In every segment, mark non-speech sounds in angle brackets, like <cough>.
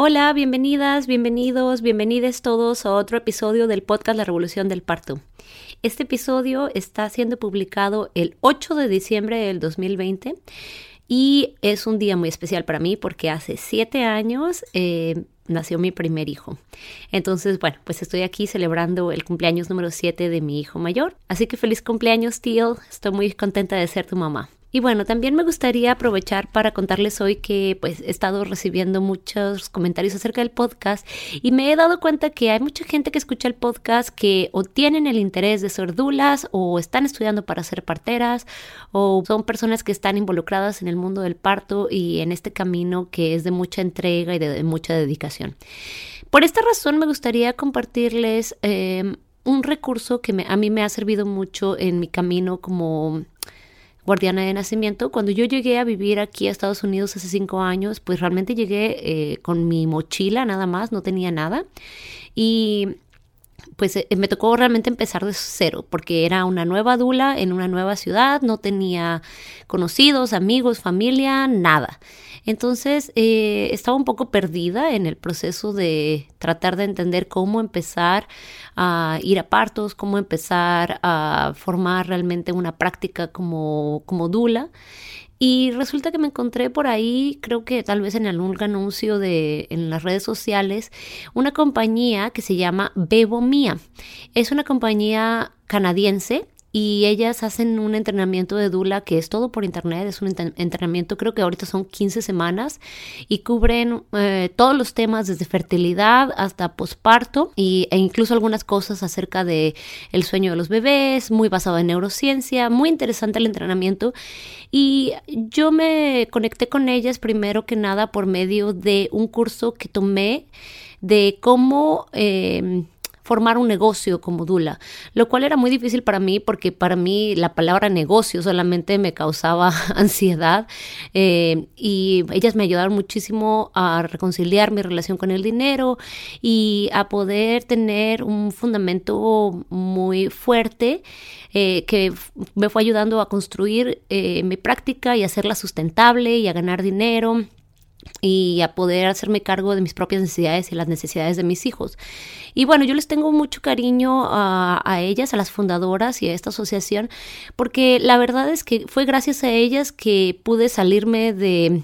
Hola, bienvenidas, bienvenidos, bienvenides todos a otro episodio del podcast La Revolución del Parto. Este episodio está siendo publicado el 8 de diciembre del 2020 y es un día muy especial para mí porque hace siete años eh, nació mi primer hijo. Entonces, bueno, pues estoy aquí celebrando el cumpleaños número 7 de mi hijo mayor. Así que feliz cumpleaños, Teal. Estoy muy contenta de ser tu mamá. Y bueno, también me gustaría aprovechar para contarles hoy que pues he estado recibiendo muchos comentarios acerca del podcast y me he dado cuenta que hay mucha gente que escucha el podcast que o tienen el interés de ser dulas o están estudiando para ser parteras o son personas que están involucradas en el mundo del parto y en este camino que es de mucha entrega y de, mucha dedicación. Por esta razón me gustaría compartirles eh, un recurso que a mí me ha servido mucho en mi camino como guardiana de nacimiento. Cuando yo llegué a vivir aquí a Estados Unidos hace cinco años, pues realmente llegué eh, con mi mochila nada más, no tenía nada. Y pues eh, me tocó realmente empezar de cero, porque era una nueva dula en una nueva ciudad, no tenía conocidos, amigos, familia, nada. Entonces eh, estaba un poco perdida en el proceso de tratar de entender cómo empezar a ir a partos, cómo empezar a formar realmente una práctica como, como dula. Y resulta que me encontré por ahí, creo que tal vez en algún anuncio de en las redes sociales, una compañía que se llama Bebo Mía. Es una compañía canadiense y ellas hacen un entrenamiento de Dula que es todo por internet, es un entrenamiento creo que ahorita son 15 semanas y cubren eh, todos los temas desde fertilidad hasta posparto e incluso algunas cosas acerca de el sueño de los bebés, muy basado en neurociencia, muy interesante el entrenamiento y yo me conecté con ellas primero que nada por medio de un curso que tomé de cómo... Eh, formar un negocio como Dula, lo cual era muy difícil para mí porque para mí la palabra negocio solamente me causaba <laughs> ansiedad eh, y ellas me ayudaron muchísimo a reconciliar mi relación con el dinero y a poder tener un fundamento muy fuerte eh, que me fue ayudando a construir eh, mi práctica y hacerla sustentable y a ganar dinero y a poder hacerme cargo de mis propias necesidades y las necesidades de mis hijos. Y bueno, yo les tengo mucho cariño a, a, ellas, a las fundadoras y a esta asociación, porque la verdad es que fue gracias a ellas que pude salirme de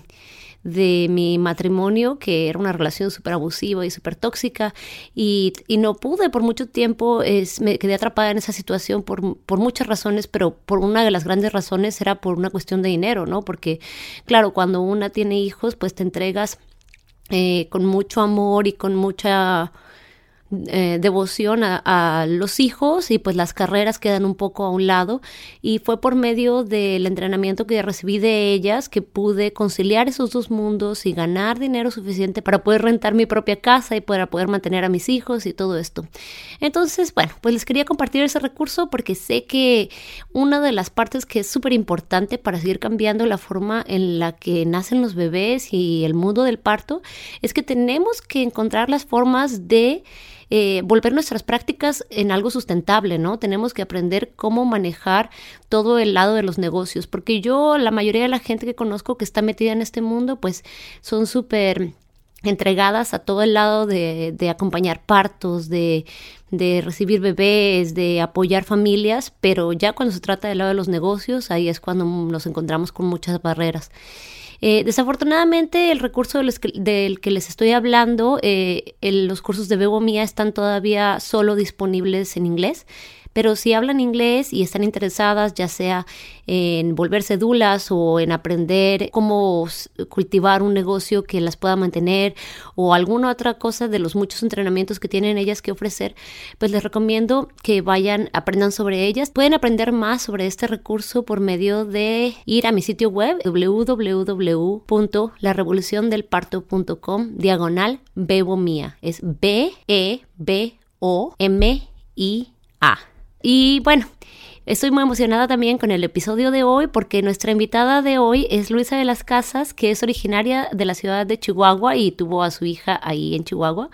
de mi matrimonio, que era una relación súper abusiva y súper tóxica, y, y, no pude por mucho tiempo, me quedé atrapada en esa situación por, por, muchas razones, pero por una de las grandes razones era por una cuestión de dinero, ¿no? Porque, claro, cuando una tiene hijos, pues te entregas eh, con mucho amor y con mucha eh, devoción a, los hijos y pues las carreras quedan un poco a un lado y fue por medio del entrenamiento que recibí de ellas que pude conciliar esos dos mundos y ganar dinero suficiente para poder rentar mi propia casa y para poder mantener a mis hijos y todo esto. Entonces, bueno, pues les quería compartir ese recurso porque sé que una de las partes que es súper importante para seguir cambiando la forma en la que nacen los bebés y el mundo del parto es que tenemos que encontrar las formas de eh, volver nuestras prácticas en algo sustentable, ¿no? Tenemos que aprender cómo manejar todo el lado de los negocios, porque yo, la mayoría de la gente que conozco que está metida en este mundo, pues son súper entregadas a todo el lado de, acompañar partos, de, recibir bebés, de apoyar familias, pero ya cuando se trata del lado de los negocios, ahí es cuando nos encontramos con muchas barreras. Eh, desafortunadamente, el recurso del que, les estoy hablando, eh, los cursos de Bebo Mía están todavía solo disponibles en inglés Pero si hablan inglés y están interesadas ya sea en volverse dulas o en aprender cómo cultivar un negocio que las pueda mantener o alguna otra cosa de los muchos entrenamientos que tienen ellas que ofrecer, pues les recomiendo que vayan, aprendan sobre ellas. Pueden aprender más sobre este recurso por medio de ir a mi sitio web www.larevoluciondelparto.com diagonal bebo mía. Es B E B O M I A. Y bueno, Estoy muy emocionada también con el episodio de hoy porque nuestra invitada de hoy es Luisa de las Casas, que es originaria de la ciudad de Chihuahua y tuvo a su hija ahí en Chihuahua.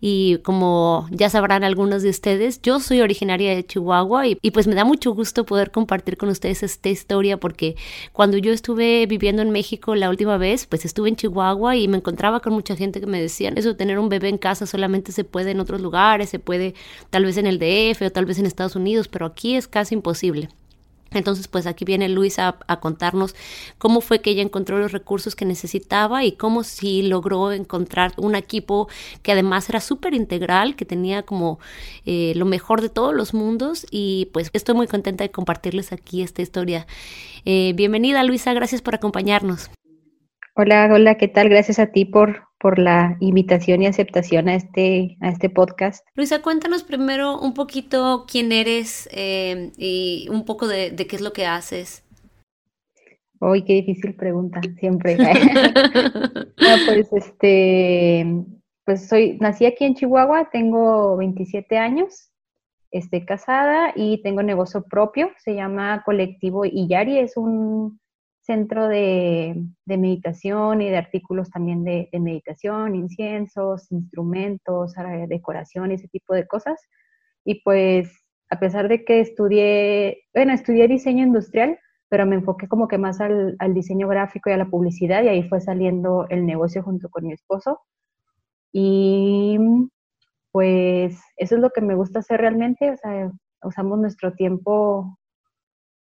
Y como ya sabrán algunos de ustedes, yo soy originaria de Chihuahua y, pues me da mucho gusto poder compartir con ustedes esta historia porque cuando yo estuve viviendo en México la última vez, pues estuve en Chihuahua y me encontraba con mucha gente que me decían, eso tener un bebé en casa solamente se puede en otros lugares, se puede tal vez en el DF o tal vez en Estados Unidos, pero aquí es casi imposible posible. Entonces, pues aquí viene Luisa a, contarnos cómo fue que ella encontró los recursos que necesitaba y cómo sí logró encontrar un equipo que además era súper integral, que tenía como eh, lo mejor de todos los mundos y pues estoy muy contenta de compartirles aquí esta historia. Eh, bienvenida Luisa, gracias por acompañarnos. Hola, hola, ¿qué tal? Gracias a ti por, por la invitación y aceptación a este, a este podcast. Luisa, cuéntanos primero un poquito quién eres eh, y un poco de, qué es lo que haces. Uy, qué difícil pregunta, siempre. <laughs> <laughs> pues este, pues soy, nací aquí en Chihuahua, tengo 27 años, estoy casada y tengo negocio propio, se llama Colectivo Iyari, es un centro de, meditación y de artículos también de, meditación, inciensos, instrumentos, decoración, ese tipo de cosas. Y pues a pesar de que estudié, bueno, estudié diseño industrial, pero me enfoqué como que más al, diseño gráfico y a la publicidad y ahí fue saliendo el negocio junto con mi esposo. Y pues eso es lo que me gusta hacer realmente, o sea, usamos nuestro tiempo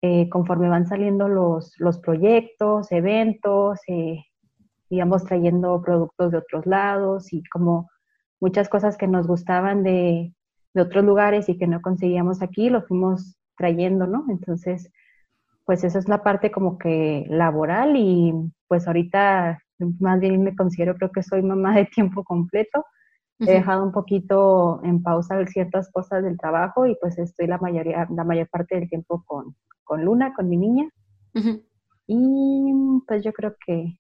eh, conforme van saliendo los, los proyectos, eventos, eh, digamos, trayendo productos de otros lados y como muchas cosas que nos gustaban de, de otros lugares y que no conseguíamos aquí, lo fuimos trayendo, ¿no? Entonces, pues esa es la parte como que laboral y pues ahorita más bien me considero, creo que soy mamá de tiempo completo. He dejado un poquito en pausa ciertas cosas del trabajo y pues estoy la mayoría, la mayor parte del tiempo con, con Luna, con mi niña. Y pues yo creo que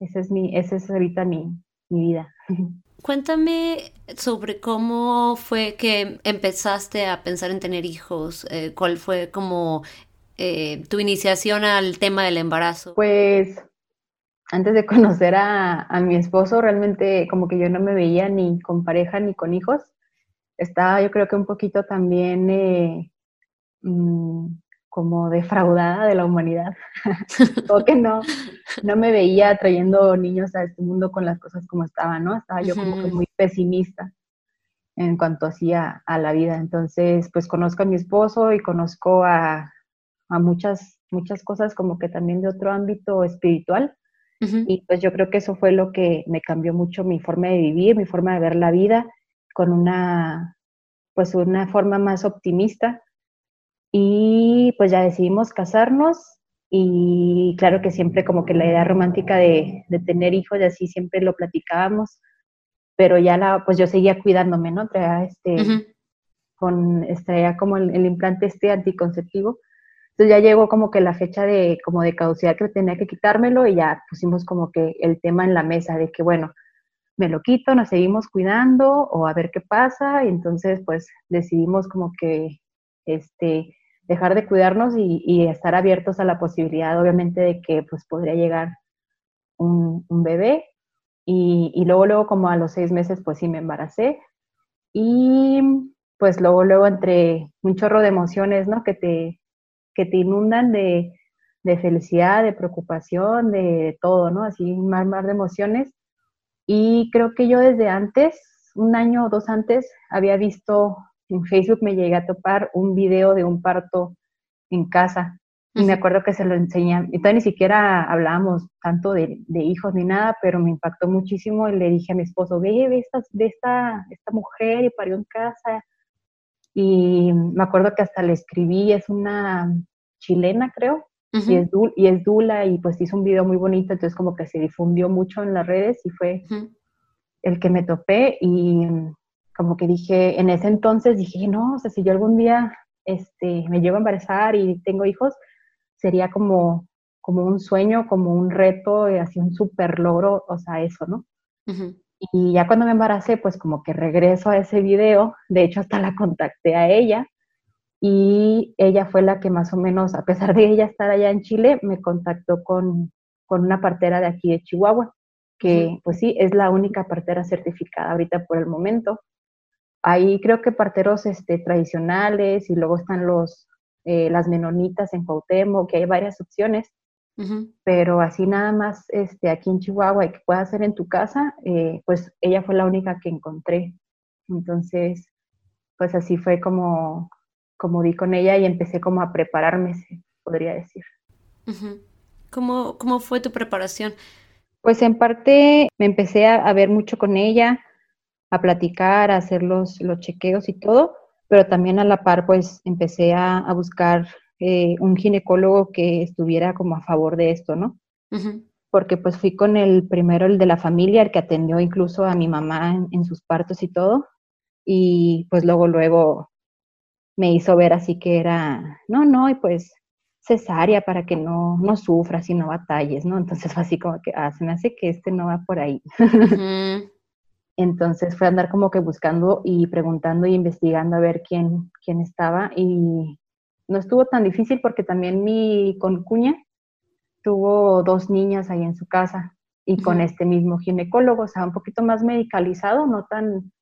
esa es, mi, esa es ahorita mi, vida. <laughs> Cuéntame sobre cómo fue que empezaste a pensar en tener hijos, eh, cuál fue como eh, tu iniciación al tema del embarazo. Pues antes de conocer a, mi esposo, realmente como que yo no me veía ni con pareja ni con hijos. Estaba yo creo que un poquito también eh, mm, como defraudada de la humanidad, <laughs> o que no, no me veía trayendo niños a este mundo con las cosas como estaban, ¿no? Estaba yo como que muy pesimista en cuanto hacía a la vida. Entonces, pues conozco a mi esposo y conozco a, a muchas, muchas cosas como que también de otro ámbito espiritual. Y pues yo creo que eso fue lo que me cambió mucho mi forma de vivir, mi forma de ver la vida, con una, pues una forma más optimista y pues ya decidimos casarnos y claro que siempre como que la idea romántica de, tener hijos y así siempre lo platicábamos, pero ya la, pues yo seguía cuidándome, ¿no? Traía este, con, traía como el, implante este anticonceptivo. Entonces ya llegó como que la fecha de, como de caducidad que tenía que quitármelo y ya pusimos como que el tema en la mesa de que, bueno, me lo quito, nos seguimos cuidando o a ver qué pasa. Y entonces pues decidimos como que este, dejar de cuidarnos y, estar abiertos a la posibilidad, obviamente, de que pues podría llegar un, bebé. Y, luego, luego, como a los seis meses, pues sí me embaracé. Y pues luego, luego, entre un chorro de emociones, ¿no? Que te, que te inundan de, de felicidad, de preocupación, de, todo, ¿no? Así, un mar, mar de emociones. Y creo que yo desde antes, un año o dos antes, había visto en Facebook me llegué a topar un video de un parto en casa y me acuerdo que se lo enseñan. Entonces ni siquiera hablábamos tanto de, hijos ni nada, pero me impactó muchísimo y le dije a mi esposo, ve, ve esta, esta, esta mujer y parió en casa. Y me acuerdo que hasta le escribí, es una chilena creo, y, es y es Dula y pues hizo un video muy bonito, entonces como que se difundió mucho en las redes y fue el que me topé y como que dije, en ese entonces dije, no, o sea, si yo algún día este, me llevo a embarazar y tengo hijos, sería como, como un sueño, como un reto, y así un súper logro, o sea, eso, ¿no? Y ya cuando me embaracé, pues como que regreso a ese video, de hecho hasta la contacté a ella y ella fue la que más o menos, a pesar de ella estar allá en Chile, me contactó con, con una partera de aquí de Chihuahua, que pues sí, es la única partera certificada ahorita por el momento. Hay creo que parteros este, tradicionales y luego están los, eh, las menonitas en Cuauhtémoc, que hay varias opciones, pero así nada más este, aquí en Chihuahua y que puedas hacer en tu casa, eh, pues ella fue la única que encontré. Entonces, pues así fue como, como di con ella y empecé como a prepararme, podría decir. ¿Cómo, ¿Cómo, fue tu preparación? Pues en parte me empecé a, ver mucho con ella, a platicar, a hacer los, los chequeos y todo, pero también a la par pues empecé a, a buscar eh, un ginecólogo que estuviera como a favor de esto, ¿no? Porque pues fui con el primero, el de la familia, el que atendió incluso a mi mamá en, sus partos y todo, y pues luego, luego me hizo ver así que era, no, no, y pues cesárea para que no, no sufras y no batalles, ¿no? Entonces fue así como que, ah, se me hace que este no va por ahí. <laughs> Entonces fue andar como que buscando y preguntando y investigando a ver quién, quién estaba y no estuvo tan difícil porque también mi concuña tuvo dos niñas ahí en su casa y con este mismo ginecólogo, o sea, un poquito más medicalizado, no tan,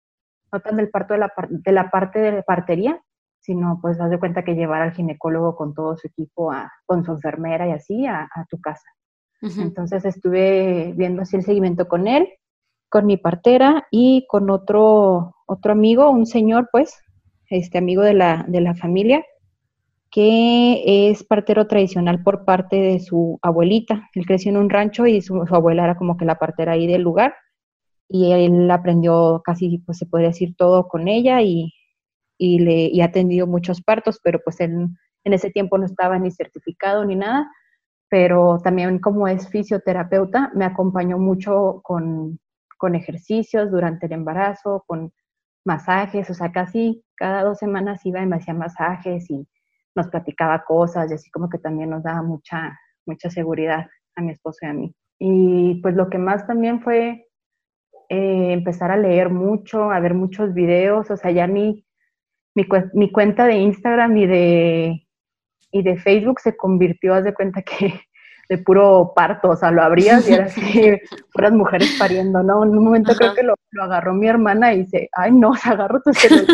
no tan del parto de la, de la parte de partería, sino pues haz de cuenta que llevar al ginecólogo con todo su equipo, a, con su enfermera y así a, tu casa. Entonces estuve viendo así el seguimiento con él, con mi partera y con otro, otro amigo, un señor pues, este amigo de la, de la familia, que es partero tradicional por parte de su abuelita. Él creció en un rancho y su, abuela era como que la partera ahí del lugar. Y él aprendió casi, pues se podría decir, todo con ella y, y le y ha atendido muchos partos, pero pues él en ese tiempo no estaba ni certificado ni nada. Pero también como es fisioterapeuta, me acompañó mucho con, con ejercicios durante el embarazo, con masajes, o sea, casi cada dos semanas iba y me hacía masajes y nos platicaba cosas y así como que también nos daba mucha, mucha seguridad a mi esposo y a mí. Y pues lo que más también fue eh, empezar a leer mucho, a ver muchos videos, o sea, ya mi, mi, mi, cuenta de Instagram y de, y de Facebook se convirtió, haz de cuenta que <laughs> de puro parto, o sea, lo abrías y era así, <laughs> puras mujeres pariendo, ¿no? En un momento creo que lo, lo, agarró mi hermana y dice, ay, no, <laughs> se agarró tu celular.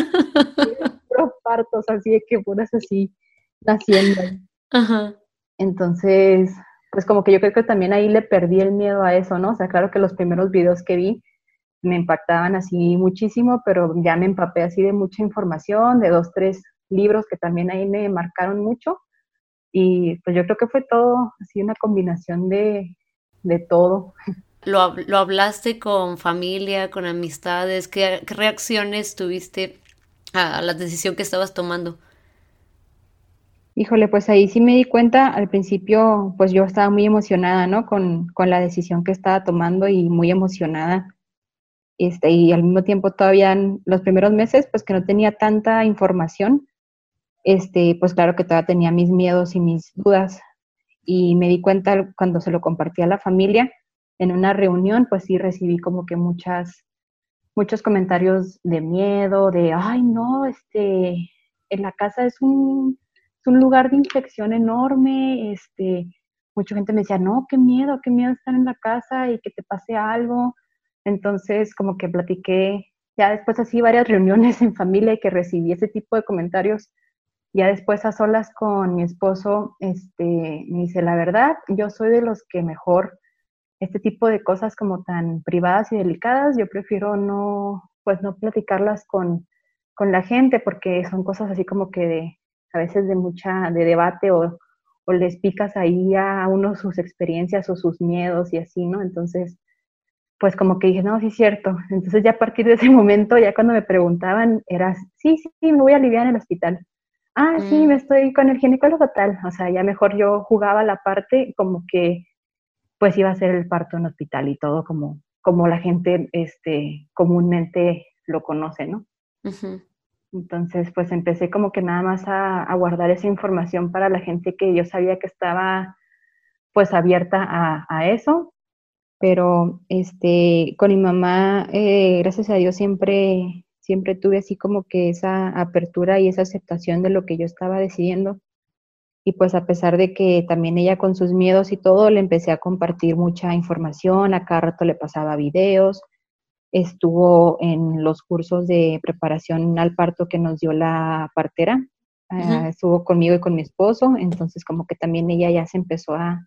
puros partos, así de que puras así, naciendo. Ajá. Entonces, pues como que yo creo que también ahí le perdí el miedo a eso, ¿no? O sea, claro que los primeros videos que vi me impactaban así muchísimo, pero ya me empapé así de mucha información, de dos, tres libros que también ahí me marcaron mucho. Y pues yo creo que fue todo así una combinación de, de todo. ¿Lo, ¿Lo, hablaste con familia, con amistades? ¿Qué, ¿Qué reacciones tuviste a la decisión que estabas tomando? Híjole, pues ahí sí me di cuenta, al principio pues yo estaba muy emocionada, ¿no? Con, con la decisión que estaba tomando y muy emocionada. Este, y al mismo tiempo todavía en los primeros meses pues que no tenía tanta información, este, pues claro que todavía tenía mis miedos y mis dudas. Y me di cuenta cuando se lo compartí a la familia en una reunión, pues sí recibí como que muchas, muchos comentarios de miedo, de, ay no, este, en la casa es un es un lugar de infección enorme, este, mucha gente me decía, no, qué miedo, qué miedo estar en la casa y que te pase algo. Entonces, como que platiqué, ya después así varias reuniones en familia y que recibí ese tipo de comentarios. Ya después a solas con mi esposo, este, me dice, la verdad, yo soy de los que mejor este tipo de cosas como tan privadas y delicadas, yo prefiero no, pues no platicarlas con, con la gente porque son cosas así como que de, a veces de mucha, de debate o, o les picas ahí a uno sus experiencias o sus miedos y así, ¿no? Entonces, pues como que dije, no, sí es cierto. Entonces ya a partir de ese <laughs> momento, ya cuando me preguntaban, era, sí, sí, me voy a aliviar en el hospital. Ah, sí, mm. me estoy con el ginecólogo tal. O sea, ya mejor yo jugaba la parte como que pues iba a ser el parto en hospital y todo como, como la gente este, comúnmente lo conoce, ¿no? Entonces, pues empecé como que nada más a, guardar esa información para la gente que yo sabía que estaba pues abierta a, eso, pero este, con mi mamá, eh, gracias a Dios, siempre, siempre tuve así como que esa apertura y esa aceptación de lo que yo estaba decidiendo. Y pues a pesar de que también ella con sus miedos y todo, le empecé a compartir mucha información, a cada rato le pasaba videos, estuvo en los cursos de preparación al parto que nos dio la partera, ah, estuvo conmigo y con mi esposo, entonces como que también ella ya se empezó a,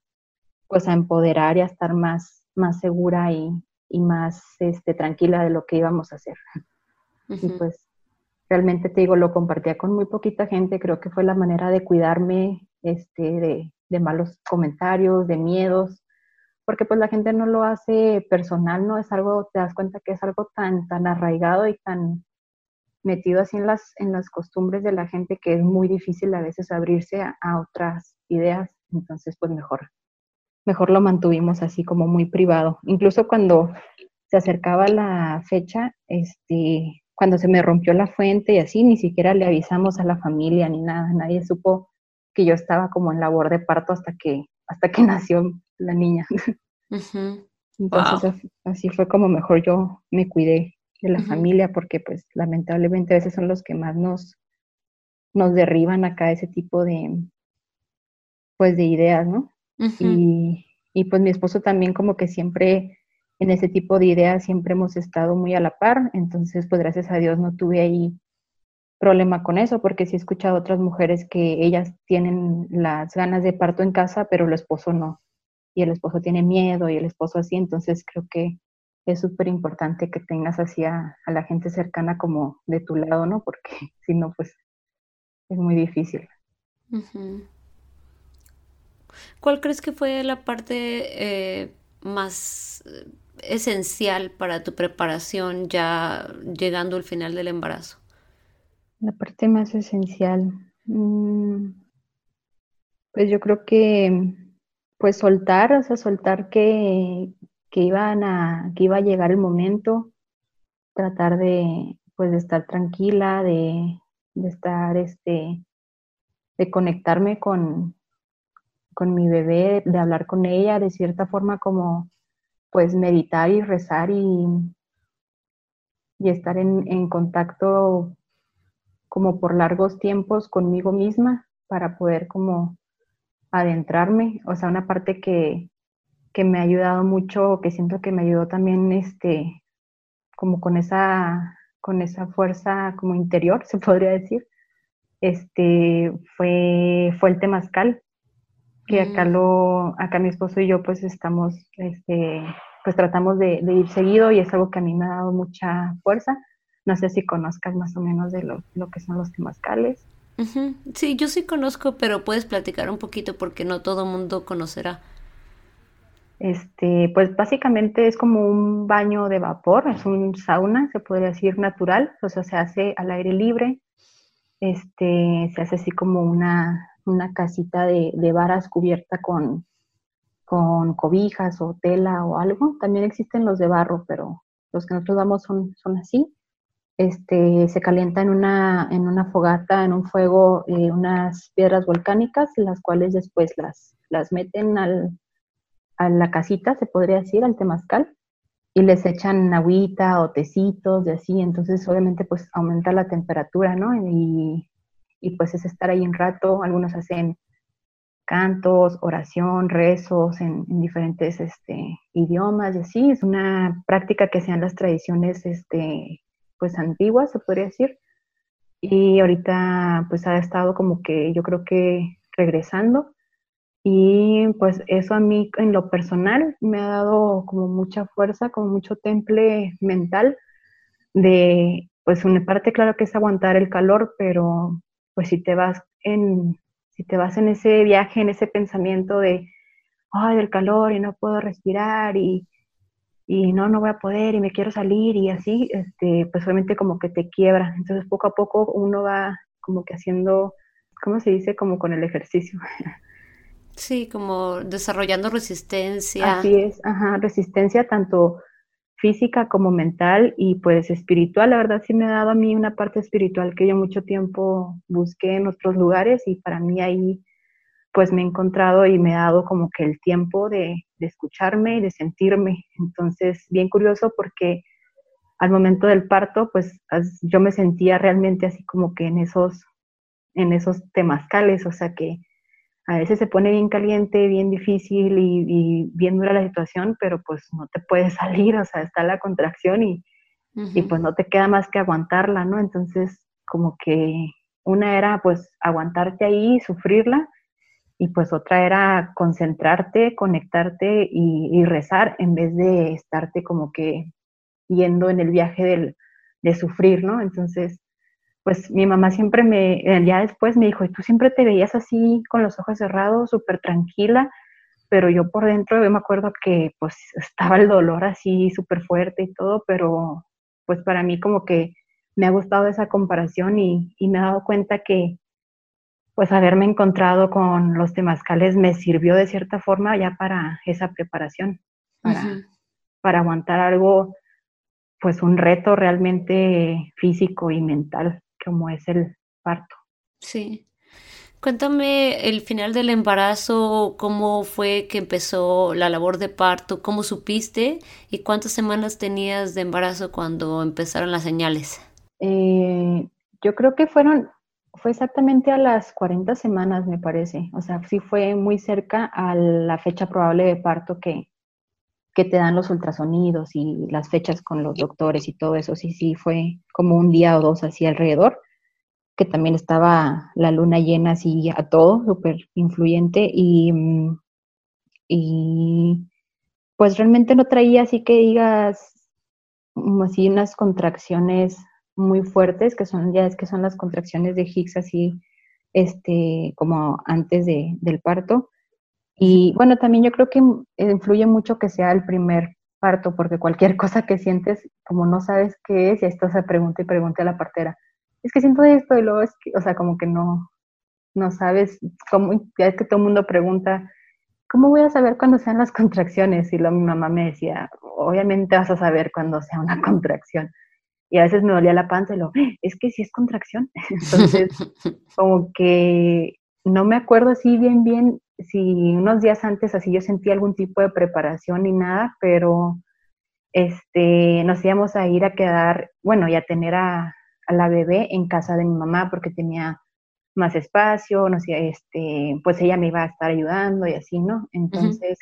pues a empoderar y a estar más, más segura y, más este, tranquila de lo que íbamos a hacer. Y pues realmente te digo, lo compartía con muy poquita gente, creo que fue la manera de cuidarme este, de, de malos comentarios, de miedos, porque pues la gente no lo hace personal, ¿no? Es algo, te das cuenta que es algo tan, tan arraigado y tan metido así en las, en las costumbres de la gente que es muy difícil a veces abrirse a, otras ideas, entonces pues mejor, mejor lo mantuvimos así como muy privado. Incluso cuando se acercaba la fecha, este, cuando se me rompió la fuente y así, ni siquiera le avisamos a la familia ni nada, nadie supo que yo estaba como en labor de parto hasta que, hasta que <laughs> nació la niña. Entonces así fue como mejor yo me cuidé de la familia porque pues lamentablemente a veces son los que más nos, nos derriban acá ese tipo de pues de ideas, ¿no? y, y pues mi esposo también como que siempre en ese tipo de ideas siempre hemos estado muy a la par, entonces pues gracias a Dios no tuve ahí problema con eso, porque sí he escuchado otras mujeres que ellas tienen las ganas de parto en casa, pero el esposo no y el esposo tiene miedo y el esposo así, entonces creo que es súper importante que tengas así a, la gente cercana como de tu lado, ¿no? Porque <laughs> si no, pues es muy difícil. ¿Cuál crees que fue la parte eh, más eh, esencial para tu preparación ya llegando al final del embarazo? La parte más esencial. Mm, pues yo creo que pues soltar, o sea, soltar que, iban a, que iba a llegar el momento, tratar de, pues, de estar tranquila, de, estar, este, de conectarme con, con mi bebé, de hablar con ella, de cierta forma como, pues, meditar y rezar y, y estar en, en contacto como por largos tiempos conmigo misma para poder como adentrarme, o sea, una parte que, me ha ayudado mucho, que siento que me ayudó también, este, como con esa, con esa fuerza como interior, <laughs> se podría decir, este, fue, fue el temazcal, que acá mm. lo, acá mi esposo y yo pues estamos, este, pues tratamos de, ir seguido y es algo que a mí me ha dado mucha fuerza. No sé si conozcas más o menos de lo, lo que son los temazcales. Sí, yo sí conozco, pero puedes platicar un poquito porque no todo mundo conocerá. Este, pues básicamente es como un baño de vapor, es un sauna, se podría decir natural, o sea, se hace al aire libre, este, se hace así como una, una casita de, de varas cubierta con, con cobijas o tela o algo. También existen los de barro, pero los que nosotros damos son, son así este, se calienta en una, en una fogata, en un fuego, eh, unas piedras volcánicas, las cuales después las, las meten al, a la casita, se podría decir, al temazcal, y les echan agüita o tecitos de así, entonces obviamente pues aumenta la temperatura, ¿no? Y, y pues es estar ahí un rato, algunos hacen cantos, oración, rezos en, en, diferentes este, idiomas y así, es una práctica que sean las tradiciones este, pues antigua, se podría decir. Y ahorita pues ha estado como que yo creo que regresando. Y pues eso a mí en lo personal me ha dado como mucha fuerza, como mucho temple mental de, pues una parte claro que es aguantar el calor, pero pues si te vas en, si te vas en ese viaje, en ese pensamiento de, ay, el calor y no puedo respirar y, y no, no voy a poder y me quiero salir y así, este, pues obviamente como que te quiebra. Entonces poco a poco uno va como que haciendo, ¿cómo se dice? Como con el ejercicio. Sí, como desarrollando resistencia. Así es, ajá, resistencia tanto física como mental y pues espiritual. La verdad sí me ha dado a mí una parte espiritual que yo mucho tiempo busqué en otros lugares y para mí ahí pues me he encontrado y me ha dado como que el tiempo de, escucharme y de sentirme. Entonces, bien curioso porque al momento del parto, pues yo me sentía realmente así como que en esos, en esos temazcales, o sea que a veces se pone bien caliente, bien difícil y, bien dura la situación, pero pues no te puedes <laughs> salir, o sea, está la contracción y, y pues no te queda más que aguantarla, ¿no? Entonces, como que una era pues aguantarte ahí, sufrirla, y pues otra era concentrarte, conectarte y, rezar en vez de estarte como que yendo en el viaje del, de sufrir, ¿no? Entonces, pues mi mamá siempre me, ya después me dijo, y tú siempre te veías así con los ojos cerrados, súper tranquila, pero yo por dentro yo me acuerdo que pues <laughs> estaba el dolor así súper fuerte y todo, pero pues para mí como que me ha gustado esa comparación y, y me he dado cuenta que pues haberme encontrado con los temazcales me sirvió de cierta forma ya para esa preparación, para, para aguantar algo, pues un reto realmente físico y mental como es el parto. Sí. Cuéntame el final del embarazo, cómo fue que empezó la labor de parto, cómo supiste y cuántas semanas tenías de embarazo cuando empezaron las señales. Eh, yo creo que fueron fue exactamente a las 40 semanas, me parece. O sea, sí fue muy cerca a la fecha probable de parto que, que te dan los ultrasonidos y las fechas con los doctores y todo eso. Sí, sí, fue como un día o dos así alrededor, que también estaba la luna llena así a todo, súper influyente y, y pues realmente no traía así que digas así unas contracciones muy fuertes, que son, ya es que son las contracciones de Higgs así, este, como antes de, del parto. Y bueno, también yo creo que influye mucho que sea el primer parto, porque cualquier <laughs> cosa que sientes, como no sabes qué es, y esto se pregunta y pregunta a la partera, es que siento esto y luego es que, o sea, como que no, no sabes cómo, ya es que todo el mundo pregunta, ¿cómo voy a saber cuándo sean las contracciones? Y luego mi mamá me decía, obviamente vas a saber cuándo sea una <laughs> contracción y a veces me dolía la panza y lo, es que sí es contracción. <laughs> Entonces, <laughs> como que no me acuerdo así bien, bien, si unos días antes así yo sentí algún tipo de preparación ni nada, pero este, nos íbamos a ir a quedar, bueno, y a tener a, la bebé en casa de mi mamá porque tenía más espacio, no sé, este, pues ella me iba a estar ayudando y así, ¿no? Entonces,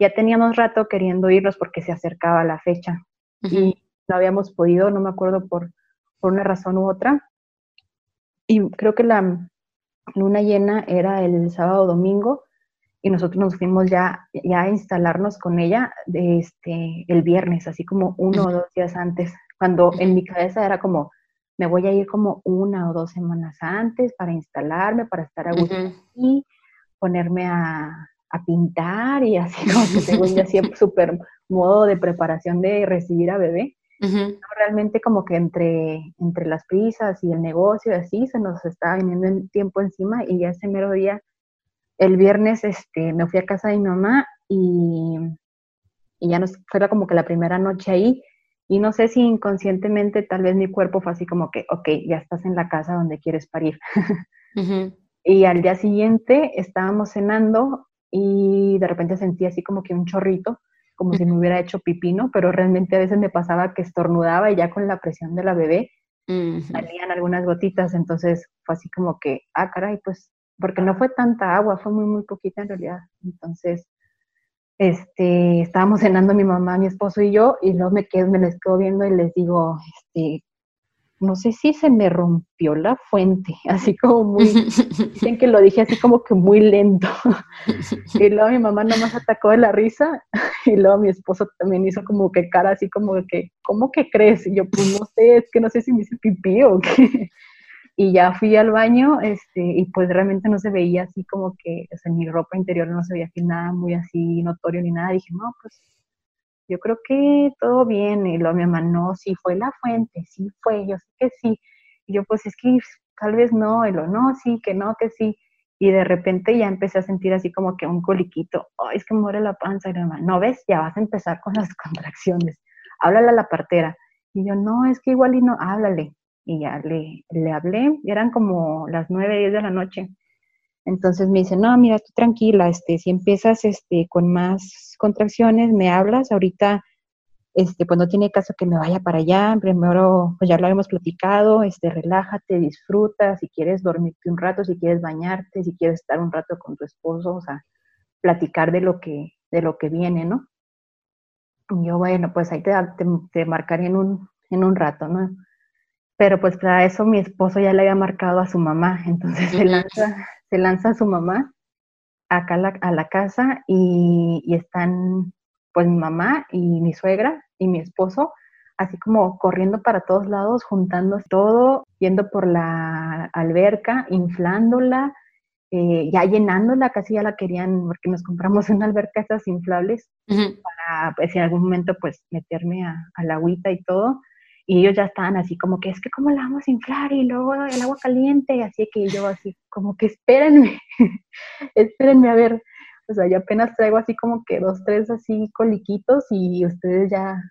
ya teníamos rato queriendo irnos porque se acercaba la fecha. Y no habíamos podido, no me acuerdo por, por una razón u otra. Y creo que la luna llena era el sábado domingo y nosotros nos fuimos ya, ya a instalarnos con ella de este, el viernes, así como uno o dos días antes, cuando en mi cabeza era como, me voy a ir como una o dos semanas antes para instalarme, para estar a gusto y ponerme a, a, pintar y así como que tengo ya siempre súper modo de preparación de recibir a bebé. Realmente como que entre, entre las prisas y el negocio y así se nos estaba viniendo el tiempo encima y ya ese mero día, el viernes, este, me fui a casa de mi mamá y, y ya nos fue como que la primera noche ahí y no sé si inconscientemente tal vez mi cuerpo fue así como que, ok, ya estás en la casa donde quieres parir. <laughs> Y al día siguiente estábamos cenando y de repente sentí así como que un chorrito como si me hubiera hecho pipino, pero realmente a veces me pasaba que estornudaba y ya con la presión de la bebé salían algunas gotitas, entonces fue así como que, ah, caray, pues, porque no fue tanta agua, fue muy, muy poquita en realidad. Entonces, este, estábamos cenando mi mamá, mi esposo y yo, y luego me quedo, me les quedo viendo y les digo, este, no sé si se me rompió la fuente, <laughs> así como muy, <laughs> dicen que lo dije así como que muy lento. <laughs> y luego mi mamá nomás atacó de la risa y luego mi esposo también hizo como que cara así como que, ¿cómo que crees? Y yo, pues no sé, es que no sé si me hice pipí o qué. Y ya fui al baño, este, y pues realmente no se veía así como que, o sea, mi ropa interior no se veía así nada muy así notorio ni nada. Dije, no, pues yo creo que todo bien. Y luego mi mamá, no, sí fue la fuente, sí fue, yo sé que sí. Y yo, pues es que tal vez no, y lo, no, sí, que no, que sí. Y de repente ya empecé a sentir así como que un coliquito, ay, es que muere la panza. Y mi mamá, no ves, ya vas a empezar con las <laughs> contracciones. Háblale a la partera. Y yo, no, es que igual y no, háblale. Y ya le, le hablé, eran como las nueve, diez de la noche. Entonces me dice, no, mira, tú tranquila, este, si empiezas este, con más contracciones, me hablas, ahorita, este, pues no tiene caso que me vaya para allá, primero, pues ya lo habíamos platicado, este, relájate, disfruta, si quieres dormirte un rato, si quieres bañarte, si quieres estar un rato con tu esposo, o sea, platicar de lo que, de lo que viene, ¿no? Y yo, bueno, pues ahí te, te, marcaré en un, en un rato, ¿no? Pero pues para eso mi esposo ya le había marcado a su mamá, entonces se lanza, se lanza a su mamá acá a la, casa y, están pues mi mamá y mi suegra y mi esposo así como corriendo para todos lados, juntando todo, yendo por la alberca, inflándola, eh, ya llenándola, casi ya la querían, porque nos compramos <laughs> una alberca esas inflables para, pues, en algún momento, pues, meterme a, a, la agüita y todo y ellos ya estaban así como que es que cómo la vamos a inflar y luego el agua caliente, así que yo así como que espérenme, <laughs> espérenme a ver, o sea, yo apenas traigo así como que dos, tres así coliquitos y ustedes ya,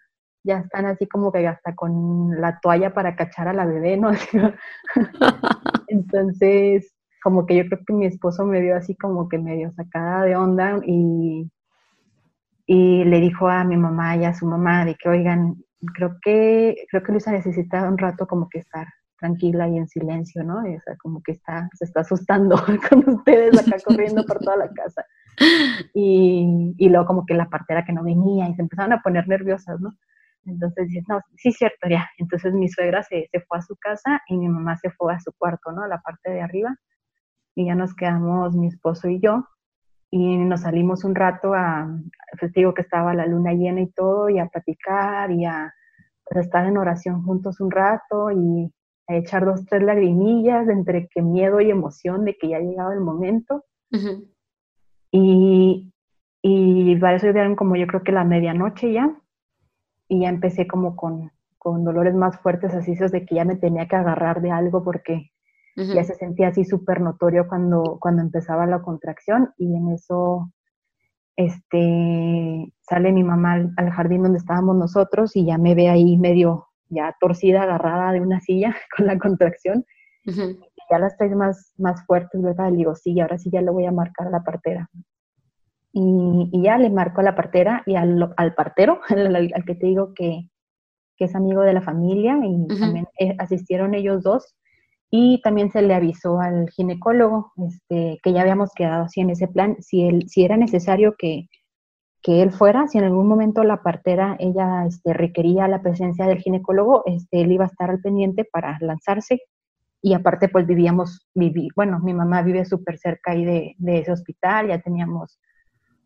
ya están así como que hasta con la toalla para cachar a la bebé, ¿no? <laughs> Entonces, como que yo creo que mi esposo me vio así como que medio sacada de onda y, y le dijo a mi mamá y a su mamá de que, oigan, creo que, creo que Luisa necesita un rato como que estar tranquila y en silencio, ¿no? o sea, como que está, se está asustando <laughs> con ustedes acá corriendo por toda la casa. Y, y luego como que la partera que no venía y se empezaron a poner nerviosas, ¿no? Entonces dices, no, sí, cierto, ya. Entonces mi suegra se, se, fue a su casa y mi mamá se fue a su cuarto, ¿no? A la parte de arriba. Y ya nos quedamos mi esposo y yo y nos salimos un rato a, pues digo que estaba la luna llena y todo, y a platicar y a pues, estar en oración juntos un rato y a echar dos, tres lagrimillas entre que miedo y emoción de que ya llegaba el momento. Y, y para eso dieron como yo creo que la medianoche ya, y ya empecé como con, con dolores más fuertes, así de que ya me tenía que agarrar de algo porque ya se sentía así súper notorio cuando, cuando empezaba la contracción y en eso este, sale mi mamá al, jardín donde estábamos nosotros y ya me ve ahí medio ya torcida, agarrada de una silla <laughs> con la contracción. Ya las tres más, más fuertes, ¿verdad? Le digo, sí, ahora sí ya le voy a marcar a la partera. Y, ya le marco a la partera y al, al partero, <laughs> al, que te digo que, que, es amigo de la familia y también eh, asistieron ellos dos y también se le avisó al ginecólogo este, que ya habíamos quedado así en ese plan, si, él, si era necesario que, que él fuera, si en algún momento la partera ella este, requería la presencia del ginecólogo, este, él iba a estar al pendiente para lanzarse. Y aparte, pues vivíamos, viví, bueno, mi mamá vive súper cerca ahí de, de, ese hospital, ya teníamos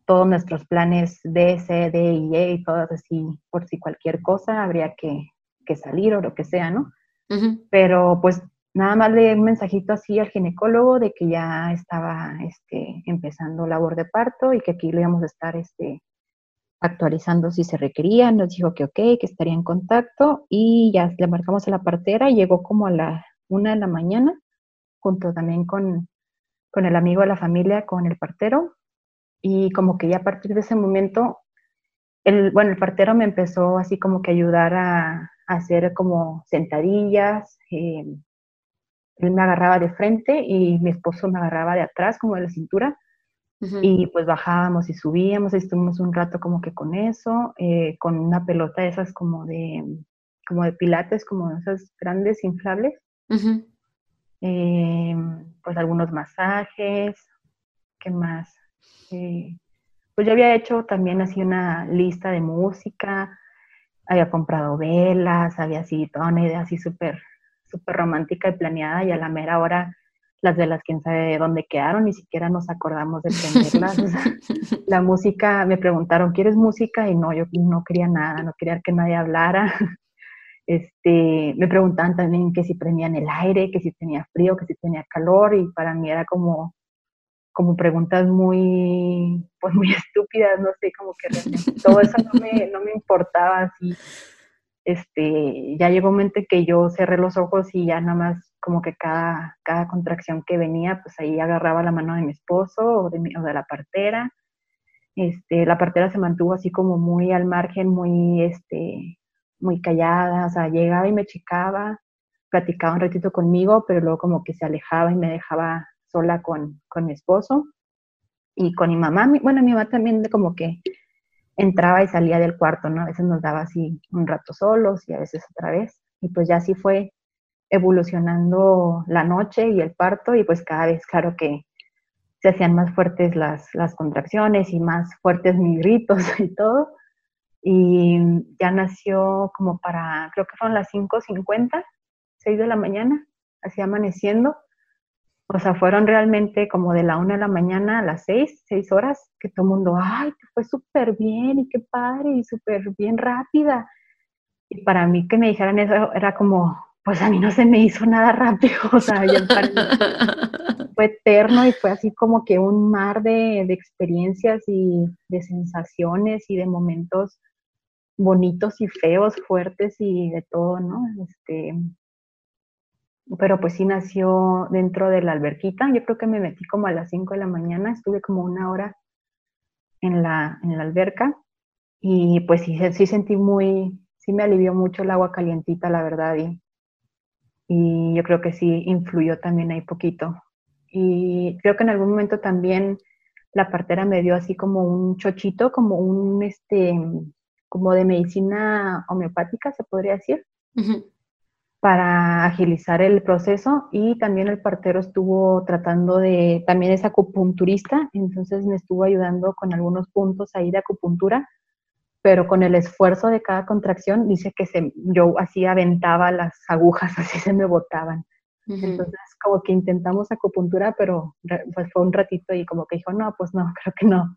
todos nuestros planes D, C, D y E y todas así, por si cualquier cosa habría que, que salir o lo que sea, ¿no? Pero pues nada más le un mensajito así al ginecólogo de que ya estaba este, empezando labor de parto y que aquí lo íbamos a estar este, actualizando si se requería. Nos dijo que ok, que estaría en contacto y ya le marcamos a la partera. Llegó como a la una de la mañana, junto también con, con el amigo de la familia, con el partero. Y como que ya a partir de ese momento, el, bueno, el partero me empezó así como que ayudar a, hacer como sentadillas, eh, él me agarraba de frente y mi esposo me agarraba de atrás, como de la cintura. Y pues bajábamos y subíamos, estuvimos un rato como que con eso, eh, con una pelota de esas como de, como de pilates, como esas grandes inflables. Eh, pues algunos masajes, ¿qué más? Eh, pues yo había hecho también así una lista de música, había comprado velas, había así toda una idea así súper súper romántica y planeada y a la mera hora las de las quién sabe de dónde quedaron, ni siquiera nos acordamos de prenderlas. <laughs> la música, me preguntaron, ¿quieres música? Y no, yo no quería nada, no quería que nadie hablara. <laughs> Este, me preguntaban también que si prendían el aire, que si tenía frío, que si tenía calor, y para mí era como, como preguntas muy, pues muy <laughs> estúpidas, no sé, como que todo eso no me, no me importaba así. Este, ya llegó un momento en que yo cerré los ojos y ya nada más como que cada, cada contracción que venía, pues ahí agarraba la mano de mi esposo o de, mi, o de la partera. Este, la partera se mantuvo así como muy al margen, muy, este, muy callada, o sea, llegaba y me checaba, platicaba un ratito conmigo, pero luego como que se alejaba y me dejaba sola con, con mi esposo y con mi mamá. Bueno, mi mamá también como que entraba y salía del cuarto, ¿no? A veces nos daba así un rato solos y a veces otra vez. Y pues ya así fue evolucionando la noche y el parto y pues cada vez, claro que se hacían más fuertes las, contracciones y más fuertes mis gritos <laughs> y todo. Y ya nació como para, creo que fueron las 5.50, 6 de la mañana, así amaneciendo. O sea, fueron realmente como de la una de la mañana a las seis, seis horas, que todo el mundo, ay, te fue súper bien y qué padre y súper bien rápida. Y para mí que me dijeran eso era como, pues a mí no se me hizo nada rápido, <laughs> o sea, ya <laughs> fue eterno y fue así como que un mar de, de experiencias y de sensaciones y de momentos bonitos y feos, fuertes y de todo, ¿no? Este, pero pues sí nació dentro de la alberquita. Yo creo que me metí como a las 5 de la mañana, estuve como una hora en la, en la alberca y pues sí, sí sentí muy, sí me alivió mucho el agua calientita, la verdad, y, y yo creo que sí influyó también ahí poquito. Y creo que en algún momento también la partera me dio así como un chochito, como un, este, como de medicina homeopática, se podría decir para agilizar el proceso y también el partero estuvo tratando de, también es acupunturista, entonces me estuvo ayudando con algunos puntos ahí de acupuntura, pero con el esfuerzo de cada contracción, dice que se, yo así aventaba las agujas, <laughs> así se me botaban. Entonces como que intentamos acupuntura, pero pues fue un ratito y como que dijo, no, pues no, <laughs> creo que no,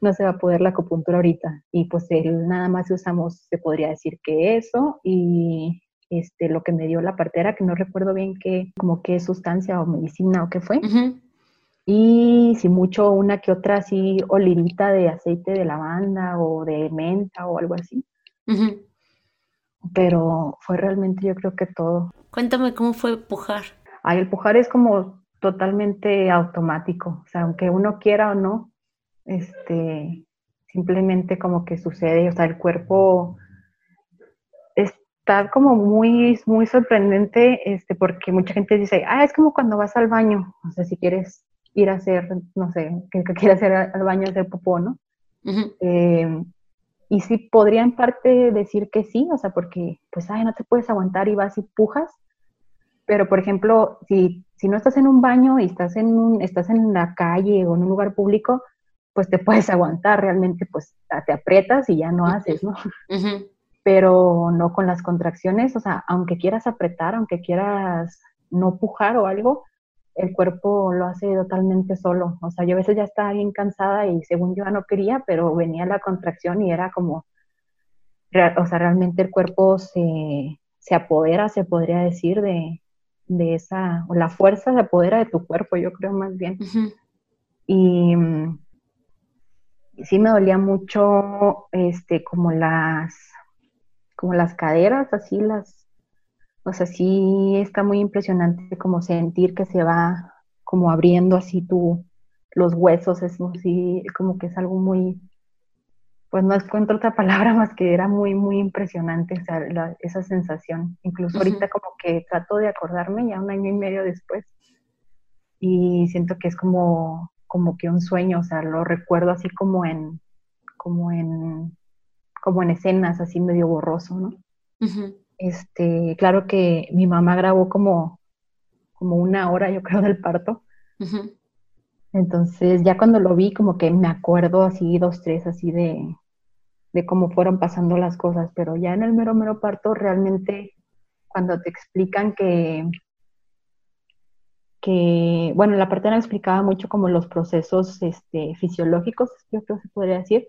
no se va a poder la acupuntura ahorita. Y pues él nada más usamos, se podría decir que eso, y este, lo que me dio la partera, que no recuerdo bien qué, como qué sustancia o medicina o qué fue. Y si mucho, una que otra así olivita de aceite de lavanda o de menta o algo así. Pero fue realmente yo creo que todo. Cuéntame cómo fue pujar. Ay, el pujar es como totalmente automático. O sea, aunque uno quiera o no, este, simplemente como que sucede. O sea, el cuerpo está como muy, muy sorprendente, este, porque mucha gente dice, ah, es como cuando vas al baño, o sea, si quieres ir a hacer, no sé, que, que quieras hacer al baño hacer popó, ¿no? Em, y sí podría en parte decir que sí, o sea, porque, pues, ay, no te puedes aguantar y vas y pujas, pero, por ejemplo, si, si no estás en un baño y estás en, un, estás en la calle o en un lugar público, pues te puedes aguantar, realmente, pues, te aprietas y ya no haces, ¿no? Pero no con las contracciones, o sea, aunque quieras apretar, aunque quieras no pujar o algo, el cuerpo lo hace totalmente solo. O sea, yo a veces ya estaba bien cansada y según yo no quería, pero venía la contracción y era como, o sea, realmente el cuerpo se, se apodera, se podría decir, de, de, esa, o la fuerza se apodera de tu cuerpo, yo creo más bien. Y sí me dolía mucho, este, como las como las caderas, así las, o sea, sí está muy impresionante como sentir que se va como abriendo así tu, los huesos, es así, como que es algo muy, pues no encuentro otra palabra más que era muy, muy impresionante esa sensación. Incluso ahorita como que trato de acordarme ya un año y medio después y siento que es como, como que un sueño, o sea, lo recuerdo así como en, como en como en escenas así medio borroso, ¿no? Este, claro que mi mamá grabó como, como una hora, yo creo, <laughs> del parto. Entonces, ya cuando lo vi, como que me acuerdo así, dos, tres, así de, de cómo fueron pasando las cosas, pero ya en el mero, mero parto, realmente, cuando te explican que, que bueno, la parte no explicaba mucho como los procesos este, fisiológicos, yo creo que se podría decir,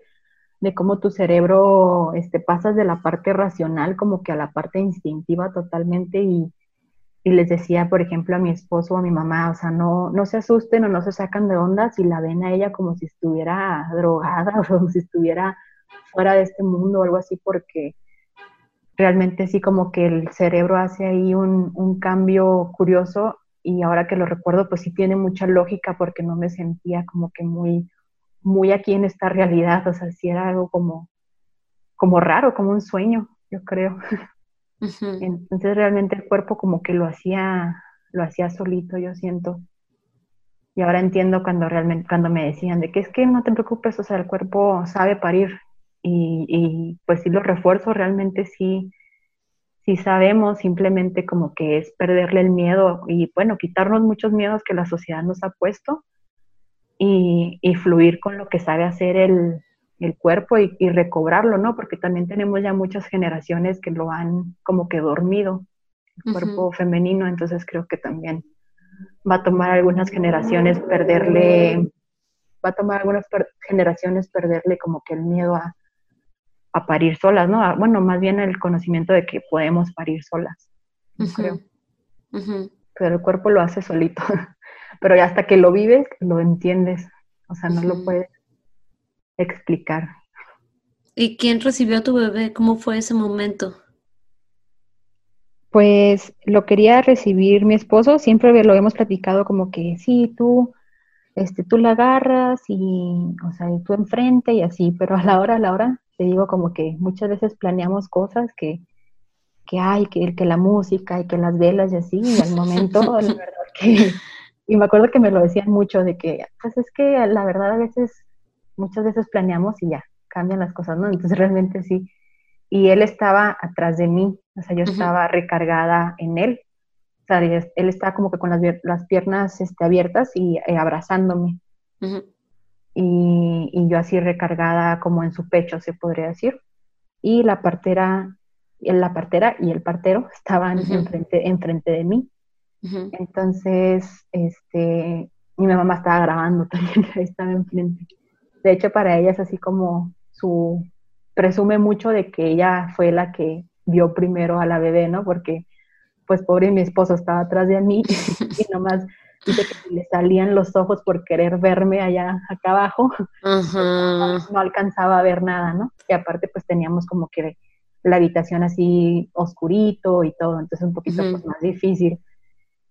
de cómo tu cerebro este, pasas de la parte racional como que a la parte instintiva totalmente y, y les decía, por ejemplo, a mi esposo o a mi mamá, o sea, no, no se asusten o no se sacan de onda si la ven a ella como si estuviera drogada <laughs> o como si estuviera fuera de este mundo o algo así, porque realmente sí como que el cerebro hace ahí un, un cambio curioso y ahora que lo recuerdo, pues sí tiene mucha lógica porque no me sentía como que muy, muy aquí en esta realidad, o sea, sí era algo como, como raro, como un sueño, yo creo. <laughs> Entonces realmente el cuerpo como que lo hacía, lo hacía solito, yo siento. Y ahora entiendo cuando realmente, cuando me decían de que es que no te preocupes, o sea, el cuerpo sabe parir. Y, y pues sí lo refuerzo, realmente sí, sí sabemos, simplemente como que es perderle el miedo y bueno, quitarnos muchos miedos que la sociedad nos ha puesto y, y fluir con lo que sabe hacer el, el cuerpo y, recobrarlo, ¿no? Porque también tenemos ya muchas generaciones que lo han como que dormido, el cuerpo femenino, entonces creo que también va a tomar algunas generaciones perderle, va a tomar algunas generaciones perderle como que el miedo a, a parir solas, ¿no? bueno, más bien el conocimiento de que podemos parir solas, creo. Pero el cuerpo lo hace solito, <laughs> pero ya hasta que lo vives, lo entiendes, o sea, no lo puedes explicar. ¿Y quién recibió a tu bebé? ¿Cómo fue ese momento? Pues lo quería recibir mi esposo, siempre lo hemos platicado como que sí, tú, este, tú la agarras y, o sea, tú enfrente y así, pero a la hora, a la hora, te digo como que muchas veces planeamos cosas que, que hay, que, que la música y que las velas y así, y al momento, la <laughs> verdad que, y me acuerdo que me lo decían mucho de que, pues es que la verdad a veces muchas veces planeamos y ya, cambian las cosas, ¿no? Entonces realmente sí. Y él estaba atrás de mí, o sea, yo estaba recargada en él. O sea, él estaba como que con las, las piernas este, abiertas y eh, abrazándome. y, y, yo así recargada como en su pecho, se podría decir. Y la partera, la partera y el partero <laughs> estaban enfrente, enfrente de mí. Entonces, este, y mi mamá estaba grabando <laughs> también, estaba enfrente. De hecho, para ella es así como su, presume mucho de que ella fue la que vio primero a la bebé, ¿no? Porque, pues, pobre mi esposo estaba atrás de mí <laughs> y nomás dice que le salían los ojos por querer verme allá acá abajo, <laughs> no, alcanzaba a ver nada, ¿no? Y aparte, pues, teníamos como que la habitación así oscurito y todo, entonces un poquito pues, más difícil.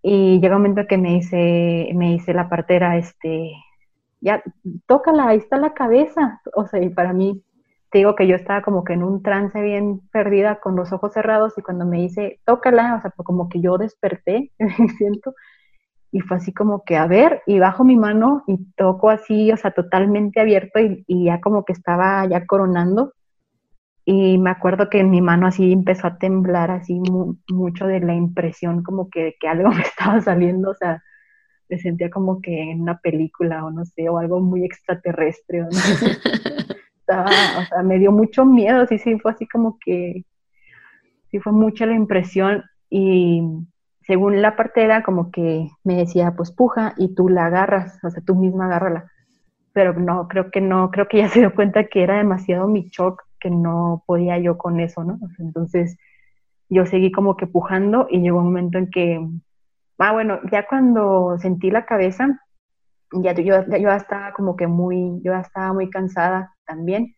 Y llega un momento que me dice, me dice la partera, este, ya, tócala, ahí está la cabeza. O sea, y para mí, te digo que yo estaba como que en un trance bien perdida con los ojos cerrados y cuando me dice, tócala, o sea, como que yo desperté, <laughs> siento, y fue así como que, a ver, y bajo mi mano y toco así, o sea, totalmente abierto y, ya como que estaba ya coronando. Y me acuerdo que en mi mano así empezó a temblar así mucho de la impresión como que, que algo <laughs> me estaba saliendo, o sea, me sentía como que en una película o no sé, o algo muy extraterrestre. ¿no? <laughs> Estaba, o sea, me dio mucho miedo, sí, sí, fue así como que, sí fue mucha la impresión y según la partera como que me decía, pues puja y tú la agarras, o sea, tú misma agárrala. Pero no, creo que no, creo que ya se dio cuenta que era demasiado mi shock, que no podía yo con eso, ¿no? entonces yo seguí como que pujando y llegó un momento en que Ah, bueno, ya cuando sentí la cabeza, ya yo, yo estaba como que muy, yo estaba muy cansada también.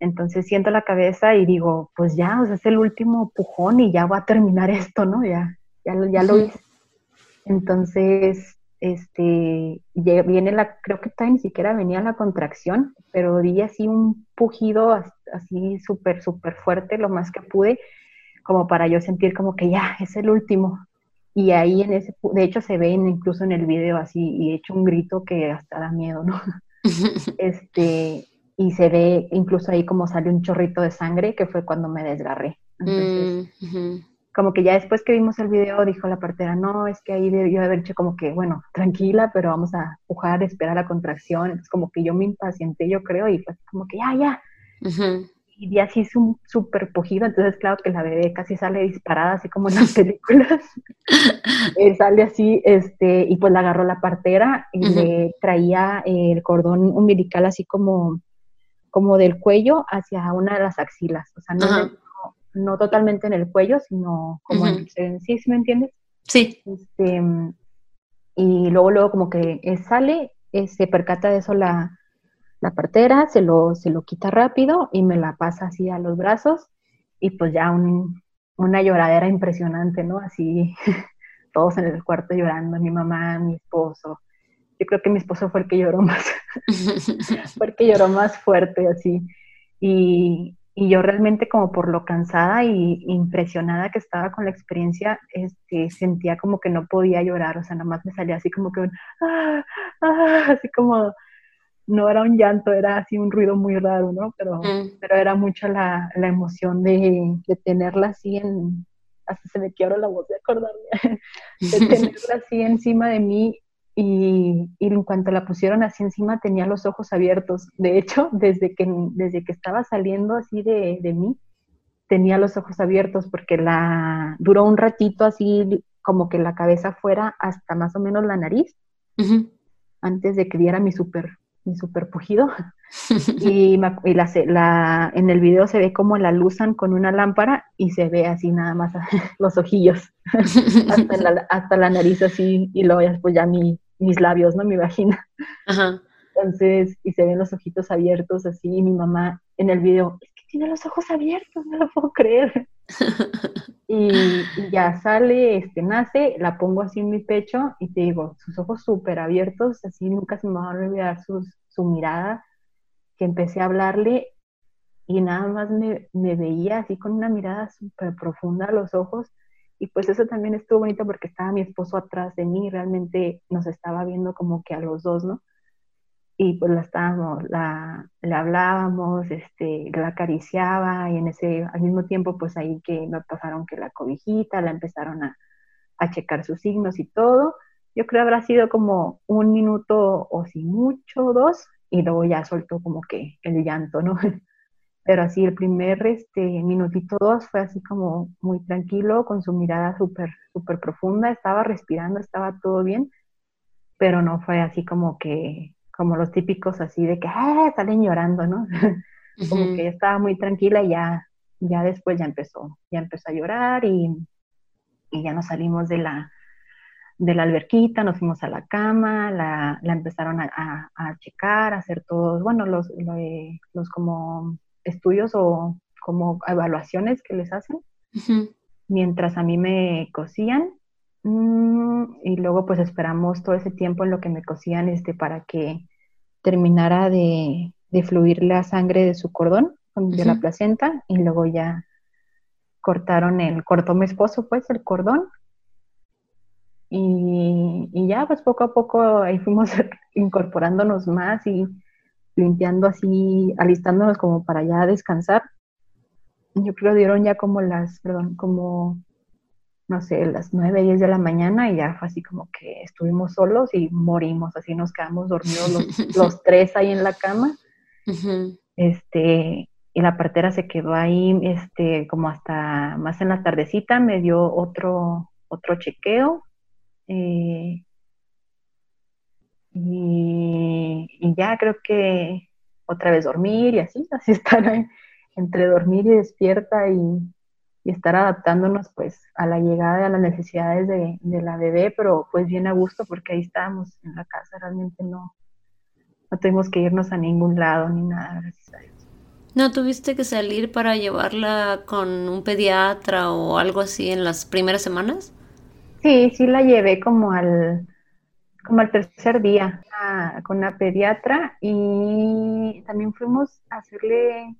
Entonces siento la cabeza y digo, pues ya, o sea, es el último pujón y ya voy a terminar esto, ¿no? Ya, ya, lo, ya lo hice. Entonces, este, viene la, creo que todavía ni siquiera venía la contracción, pero di así un pujido así súper, súper fuerte, lo más que pude, como para yo sentir como que ya, es el último. Y ahí en ese, de hecho se ven incluso en el video así, y he hecho un grito que hasta da miedo, ¿no? <laughs> <laughs> este, y se ve incluso ahí como sale un chorrito de sangre, que fue cuando me desgarré. Entonces, mm, como que ya después que vimos el video, dijo la partera, no, es que ahí debió haber hecho como que, bueno, tranquila, pero vamos a pujar, esperar la contracción. Entonces, como que yo me impacienté, yo creo, y fue como que ya, ya y así es un súper pujido, entonces claro que la bebé casi sale disparada, así como en las <laughs> películas. Eh, sale así, este, y pues la agarró la partera y le traía el cordón umbilical así como, como del cuello hacia una de las axilas, o sea, no, no, totalmente en el cuello, sino como en, sí, ¿sí me entiendes? Sí. Este, y luego, luego como que sale, se percata de eso la, la partera, se lo, se lo quita rápido y me la pasa así a los brazos y pues ya una lloradera impresionante, ¿no? Así <laughs> todos en el cuarto llorando, mi mamá, mi esposo. Yo creo que mi esposo fue el que lloró más, <laughs> fue el que lloró más fuerte así. Y, y yo realmente como por lo cansada y impresionada que estaba con la experiencia, este, sentía como que no podía llorar, o sea, nada más me salía así como que un, ah, ah, así como, no era un llanto, era así un ruido muy raro, ¿no? Pero, mm. pero era mucho la, la emoción de, de, tenerla así en, hasta se me quiebra la voz de acordarme, <laughs> de <laughs> tenerla así encima de mí y, en cuanto la pusieron así encima tenía los ojos abiertos. De hecho, <laughs> desde que, desde que estaba saliendo así de, de mí, tenía los ojos abiertos porque la duró un ratito así como que la cabeza fuera hasta más o menos la nariz, antes de que diera mi super, mi super pujido. <laughs> y, y la, la, en el video se ve como la luzan con una lámpara y se ve así nada más <laughs> los ojillos, hasta, la, hasta la nariz así, y luego después ya mi, mis labios, ¿no? Mi vagina. Ajá. Entonces, y se ven los ojitos abiertos así, y mi mamá en el video, es que tiene los ojos abiertos, no lo puedo creer. <laughs> y, ya sale, este, nace, la pongo así en mi pecho y te digo, sus ojos súper abiertos, así nunca se me va a olvidar su mirada, que empecé a hablarle y nada más me, me veía así con una mirada súper profunda a los ojos y pues eso también estuvo bonito porque estaba mi esposo atrás de mí, realmente nos estaba viendo como que a los dos, ¿no? Y pues la estábamos, la, le hablábamos, este, la acariciaba y en ese, al mismo tiempo pues ahí que me pasaron que la cobijita, la empezaron a, a checar sus signos y todo. Yo creo habrá sido como un minuto o si mucho, dos, y luego ya soltó como que el llanto, ¿no? <laughs> pero así el primer este, minutito dos fue así como muy tranquilo, con su mirada súper, súper profunda, estaba respirando, estaba todo bien, pero no fue así como que, como los típicos así de que, ¡ah! salen llorando, ¿no? <laughs> como que estaba muy tranquila y ya, ya después ya empezó, ya empezó a llorar y, y ya nos salimos de la, de la alberquita, nos fuimos a la cama, la, la empezaron a, a, checar, a hacer todos, bueno, los, los como estudios o como evaluaciones que les hacen, mientras a mí me cosían. Mm, y luego pues esperamos todo ese tiempo en lo que me cosían este, para que terminara de, fluir la sangre de su cordón, de la placenta, y luego ya cortaron el, cortó mi esposo pues el cordón. Y, y ya pues poco a poco ahí fuimos <laughs> incorporándonos más y limpiando así, alistándonos como para ya descansar. Yo creo que dieron ya como las, perdón, como, no sé, las nueve, diez de la mañana y ya fue así como que estuvimos solos y morimos, así nos quedamos dormidos los, <laughs> tres ahí en la cama. Este, y la partera se quedó ahí, este, como hasta más en la tardecita, me dio otro, otro chequeo. Eh, y, ya creo que otra vez dormir y así, <laughs> así estar entre dormir y despierta y, estar adaptándonos pues a la llegada y a las necesidades de, la bebé, pero pues bien a gusto porque ahí estábamos en la casa, realmente no, no tuvimos que irnos a ningún lado ni nada, gracias a Dios. ¿No tuviste que salir para llevarla con un pediatra o algo así en las primeras semanas? Sí, sí la llevé como al, como el tercer día con una pediatra y también fuimos a hacerle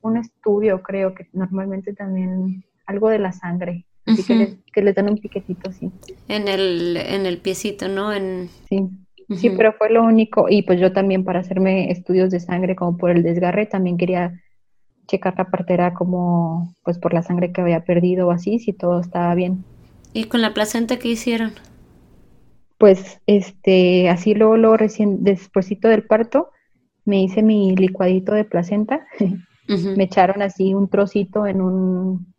un estudio, creo que normalmente también algo de la sangre, así que, le, dan un piquetito así. En el, en el piecito, ¿no? En... Sí. Sí, pero fue lo único. Y pues yo también para hacerme estudios de sangre como por el desgarre, también quería checar la partera como pues por la sangre que había perdido o así, si todo estaba bien. ¿Y con la placenta qué hicieron? Pues este, así luego, luego recién, despuésito del parto, me hice mi licuadito de placenta, <laughs> me echaron así un trocito en un,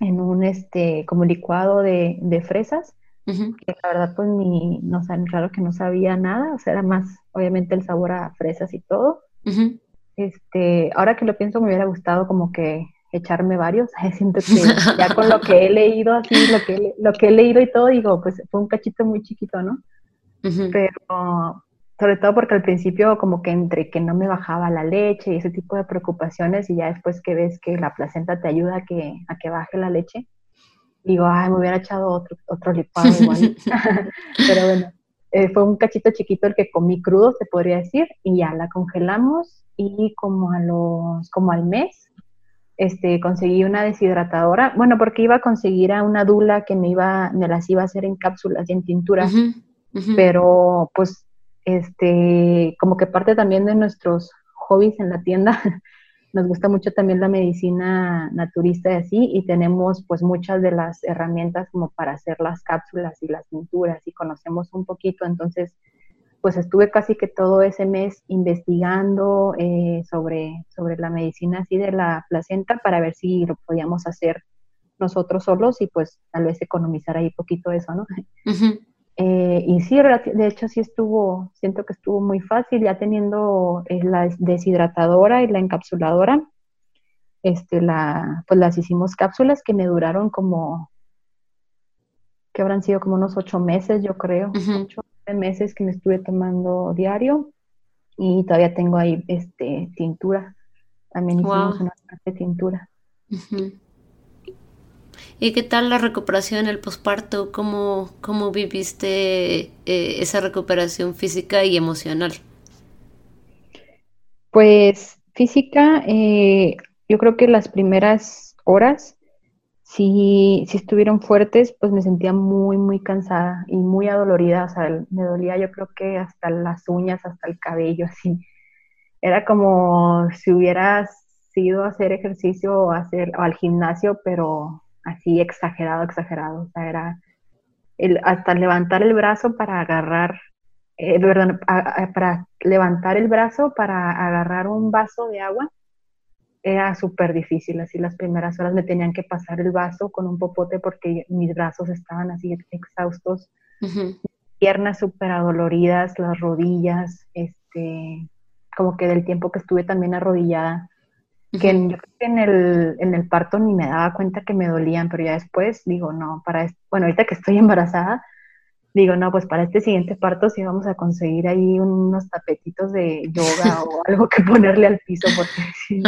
en un, este, como licuado de, de fresas, que la verdad pues ni, no sé, raro que no sabía nada, o sea, era más, obviamente el sabor a fresas y todo. Este, ahora que lo pienso me hubiera gustado como que echarme varios. <laughs> Siento que ya con lo que he leído, así, lo que, lo que he leído y todo, digo, pues fue un cachito muy chiquito, ¿no? Pero sobre todo porque al principio como que entre que no me bajaba la leche y ese tipo de preocupaciones y ya después que ves que la placenta te ayuda a que, a que baje la leche, digo, ay, me hubiera echado otro, otro licuado <laughs> igual. <laughs> Pero bueno, eh, fue un cachito chiquito el que comí crudo, se podría decir, y ya la congelamos y como a los, como al mes, este, conseguí una deshidratadora, bueno, porque iba a conseguir a una dula que me iba, me las iba a hacer en cápsulas y en tinturas, pero pues este, como que parte también de nuestros hobbies en la tienda, <laughs> nos gusta mucho también la medicina naturista y así, y tenemos pues muchas de las herramientas como para hacer las cápsulas y las pinturas y conocemos un poquito, entonces pues estuve casi que todo ese mes investigando eh, sobre, sobre la medicina así de la placenta para ver si lo podíamos hacer nosotros solos y pues tal vez economizar ahí poquito eso, ¿no? Eh, y sí, de hecho sí estuvo, siento que estuvo muy fácil, ya teniendo eh, la deshidratadora y la encapsuladora, este, la, pues las hicimos cápsulas que me duraron como, que habrán sido como unos ocho meses, yo creo, ocho meses que me estuve tomando diario y todavía tengo ahí este, tintura, también hicimos una parte de tintura. ¿Y qué tal la recuperación, el posparto? ¿Cómo, ¿Cómo viviste eh, esa recuperación física y emocional? Pues física, eh, yo creo que las primeras horas, si, si estuvieron fuertes, pues me sentía muy, muy cansada y muy adolorida. O sea, me dolía yo creo que hasta las uñas, hasta el cabello, <laughs> así. Era como si hubieras ido a hacer ejercicio o, hacer, o al gimnasio, pero así exagerado, exagerado. O sea, era el, hasta levantar el brazo para agarrar, eh, para levantar el brazo para agarrar un vaso de agua, era súper difícil. Así las primeras horas me tenían que pasar el vaso con un popote porque mis brazos estaban así exhaustos, piernas súper adoloridas, las rodillas, este, como que del tiempo que estuve también arrodillada que en, el, en el parto ni me daba cuenta que me dolían, pero ya después digo, no, para, bueno, ahorita que estoy <laughs> embarazada, digo, no, pues para este siguiente parto sí vamos a conseguir ahí unos tapetitos de yoga o <laughs> algo que ponerle al piso, porque <laughs> sí,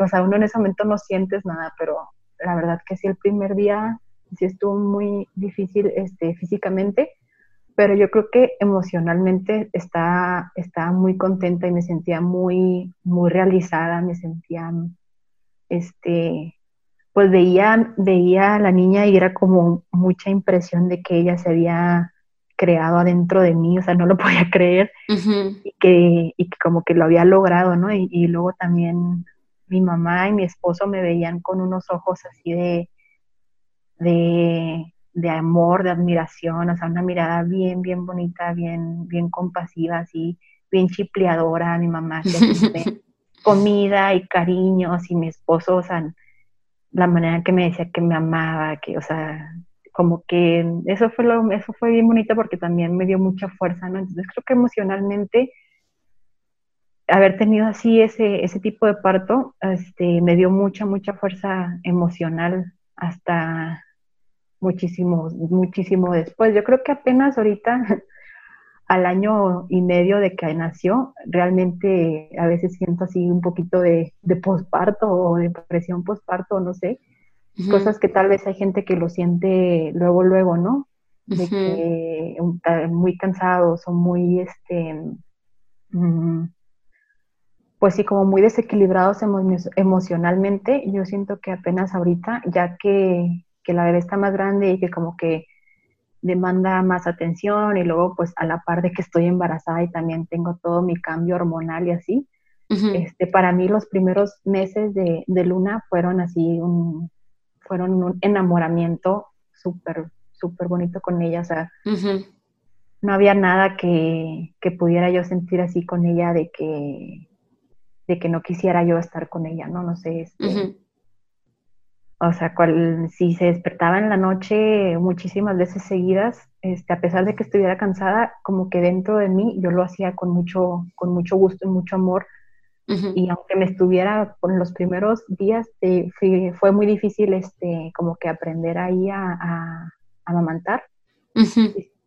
o sea, uno en ese momento no sientes nada, pero la verdad que sí, el primer día sí estuvo muy difícil este, físicamente, pero yo creo que emocionalmente estaba, estaba muy contenta y me sentía muy, muy realizada, me sentía, este, pues veía, veía a la niña y era como mucha impresión de que ella se había creado adentro de mí, o sea, no lo <laughs> podía creer y, que, y que como que lo había logrado, ¿no? Y, y luego también mi mamá y mi esposo me veían con unos ojos así de, de de amor, de admiración, o sea, una mirada bien, bien bonita, bien, bien compasiva, así, bien chipleadora, mi mamá, que <laughs> comida y cariños, y mi esposo, o sea, la manera que me decía que me amaba, que, o sea, como que eso fue lo, eso fue bien bonito porque también me dio mucha fuerza, ¿no? Entonces creo que emocionalmente haber tenido así ese, ese tipo de parto, este, me dio mucha, mucha fuerza emocional hasta muchísimo, muchísimo después. Yo creo que apenas ahorita, <laughs> al año y medio de que nació, realmente a veces siento así un poquito de, de posparto o depresión posparto, no sé. Cosas que tal vez hay gente que lo siente luego, luego, ¿no? De que muy cansados o muy, este, mm, pues sí, como muy desequilibrados emocionalmente. Yo siento que apenas ahorita, ya que que la bebé está más grande y que como que demanda más atención y luego pues a la par de que estoy embarazada y también tengo todo mi cambio hormonal y así, este, para mí los primeros meses de, Luna fueron así, un, fueron un enamoramiento súper, súper bonito con ella, o sea, no había nada que, que, pudiera yo sentir así con ella de que, de que no quisiera yo estar con ella, ¿no? No sé, este, o sea, cual, si se despertaba en la noche muchísimas veces seguidas, este, a pesar de que estuviera cansada, como que dentro de mí yo lo hacía con mucho, con mucho gusto y mucho amor, Y aunque me estuviera con los primeros días, fue muy difícil este, como que aprender ahí a, a, amamantar.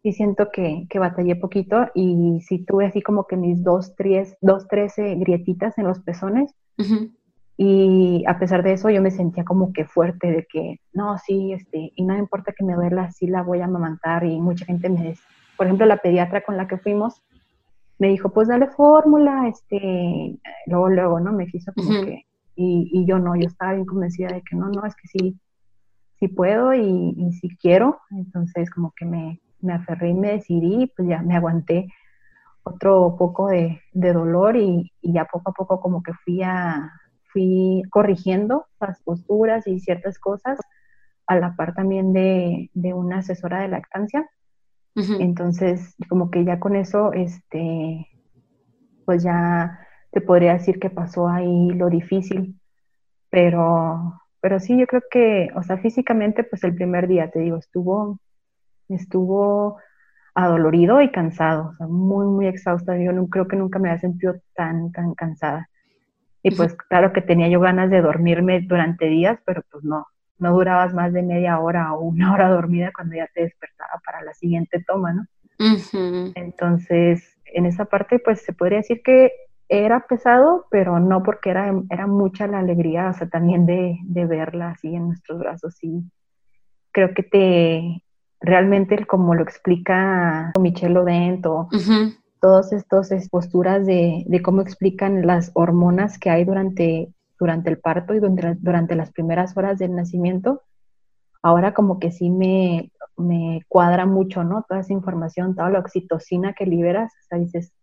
y, siento que, que, batallé poquito y sí tuve así como que mis dos, tres, dos, trece grietitas en los pezones. Y a pesar de eso, yo me sentía como que fuerte de que, no, sí, este, y no importa que me duela, sí la voy a amamantar. Y mucha gente me dice, por ejemplo, la pediatra con la que fuimos, me dijo, pues dale fórmula, este, luego, luego, ¿no? Me quiso como que, y, y, yo no, yo estaba bien convencida de que no, no, es que sí, sí puedo y, y sí quiero. Entonces, como que me, me aferré y me decidí, pues ya me aguanté otro poco de, de dolor y, y, ya poco a poco como que fui a, fui corrigiendo las posturas y ciertas cosas a la par también de, de una asesora de lactancia. Entonces, como que ya con eso, este, pues ya te podría decir que pasó ahí lo difícil, pero, pero sí, yo creo que, o sea, físicamente, pues el primer día, te digo, estuvo, estuvo adolorido y cansado, o sea, muy, muy exhausta. Yo no, creo que nunca me había sentido tan, tan cansada. Y pues claro que tenía yo ganas de dormirme durante días, pero pues no, no durabas más de media hora o una hora dormida cuando ya te despertaba para la siguiente toma, ¿no? Entonces, en esa parte, pues se podría decir que era pesado, pero no porque era, era mucha la alegría, o sea, también de, de verla así en nuestros brazos, y creo que te, realmente como lo explica Michelle Odento, todas estas posturas de, de, cómo explican las hormonas que hay durante durante el parto y durante, durante las primeras horas del nacimiento, ahora como que sí me, me cuadra mucho, ¿no? Toda esa información, toda la oxitocina que liberas, o sea, dices,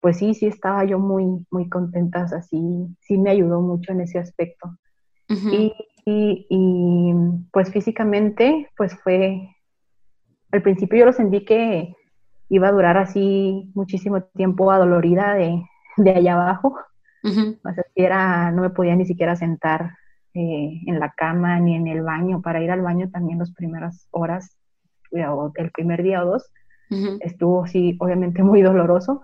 pues sí, sí estaba yo muy, muy contenta, o sea, sí, sí me ayudó mucho en ese aspecto. y, y, y, pues físicamente, pues fue, al principio yo lo sentí que iba a durar así muchísimo tiempo adolorida de, de allá abajo, o sea, era, no me podía ni siquiera sentar eh, en la cama ni en el baño. Para ir al baño también las primeras horas, o el primer día o dos, estuvo sí, obviamente muy doloroso,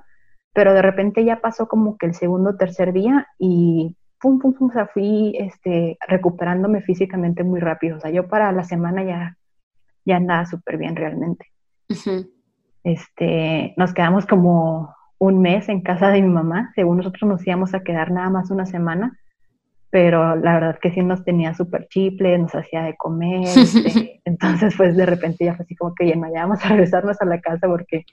pero de repente ya pasó como que el segundo o tercer día y pum, pum, pum, o sea, fui este, recuperándome físicamente muy rápido. O sea, yo para la semana ya, ya andaba súper bien realmente. Este, nos quedamos como un mes en casa de mi mamá. Según nosotros nos íbamos a quedar nada más una semana, pero la verdad que sí nos tenía súper chiple, nos hacía de comer. Este, <laughs> entonces, pues de repente ya fue así como que ya, ya vamos a regresarnos a la casa porque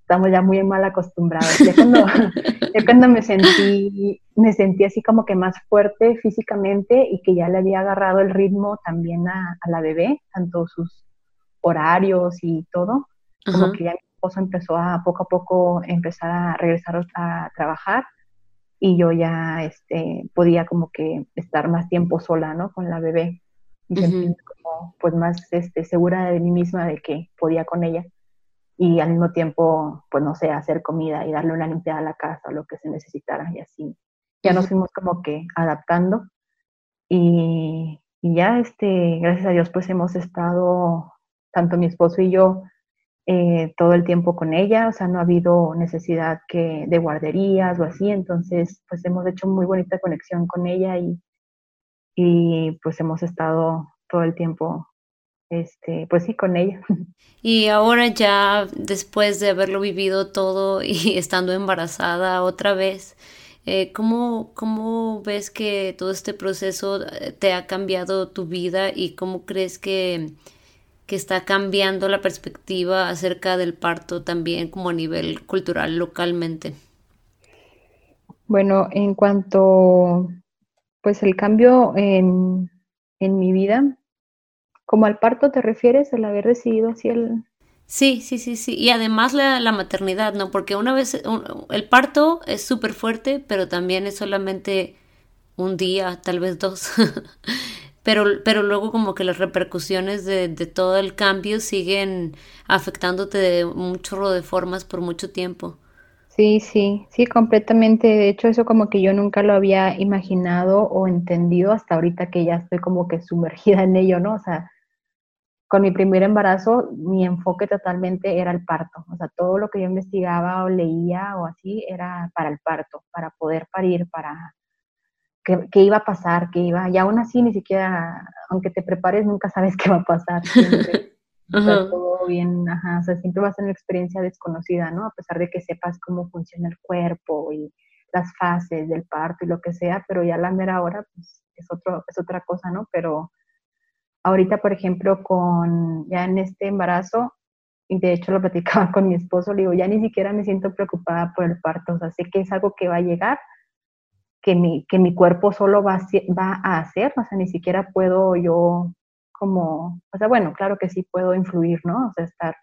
estamos ya muy mal acostumbrados. Ya cuando, <laughs> cuando me sentí, me sentí así como que más fuerte físicamente y que ya le había agarrado el ritmo también a, la bebé, tanto sus horarios y todo, como que ya empezó a poco a poco empezar a regresar a trabajar y yo ya este, podía como que estar más tiempo sola, ¿no? Con la bebé y sentirme como pues más este, segura de mí misma de que podía con ella y al mismo tiempo, pues no sé, hacer comida y darle una limpiada a la casa lo que se necesitara y así. Ya nos fuimos como que adaptando y, y ya, este, gracias a Dios, pues hemos estado, tanto mi esposo y yo, eh, todo el tiempo con ella, o sea, no ha habido necesidad que, de guarderías o así, entonces pues hemos hecho muy bonita conexión con ella y, y pues hemos estado todo el tiempo, este, pues sí, con ella. <laughs> Y ahora ya, después de haberlo vivido todo y <laughs> estando embarazada otra vez, eh, ¿cómo, ¿cómo ves que todo este proceso eh, te ha cambiado tu vida y cómo crees que que está cambiando la perspectiva acerca del parto también como a nivel cultural localmente? Bueno, en cuanto, pues el cambio en, mi vida, como al parto te refieres, el haber decidido así el... Sí, sí, sí, sí. Y además la, la maternidad, ¿no? Porque una vez el parto es súper fuerte, pero también es solamente un día, tal vez dos. <laughs> pero, pero luego como que las repercusiones de, de todo el cambio siguen afectándote de un chorro de formas por mucho tiempo. Sí, sí, sí, completamente. De hecho, eso como que yo nunca lo había imaginado o entendido hasta ahorita que ya estoy como que sumergida en ello, ¿no? O sea, con mi primer embarazo, mi enfoque totalmente era el parto. O sea, todo lo que yo investigaba o leía o así era para el parto, para poder parir, para qué, iba a pasar, qué iba. Y aún así, ni siquiera, aunque te prepares, nunca sabes qué va a pasar. Siempre, <laughs> todo bien, ajá, o sea, siempre va a ser una experiencia desconocida, ¿no? A pesar de que sepas cómo funciona el cuerpo y las fases del parto y lo que sea, pero ya la mera hora, pues es, otro, es otra cosa, ¿no? Pero ahorita, por ejemplo, con ya en este embarazo, y de hecho lo platicaba <laughs> con mi esposo, le digo, ya ni siquiera me siento preocupada por el parto, o sea, sé que es algo que va a llegar, que mi, que mi cuerpo solo va a, va a hacer, o sea, ni siquiera puedo yo como, o sea, bueno, claro que sí puedo influir, ¿no? O sea, estar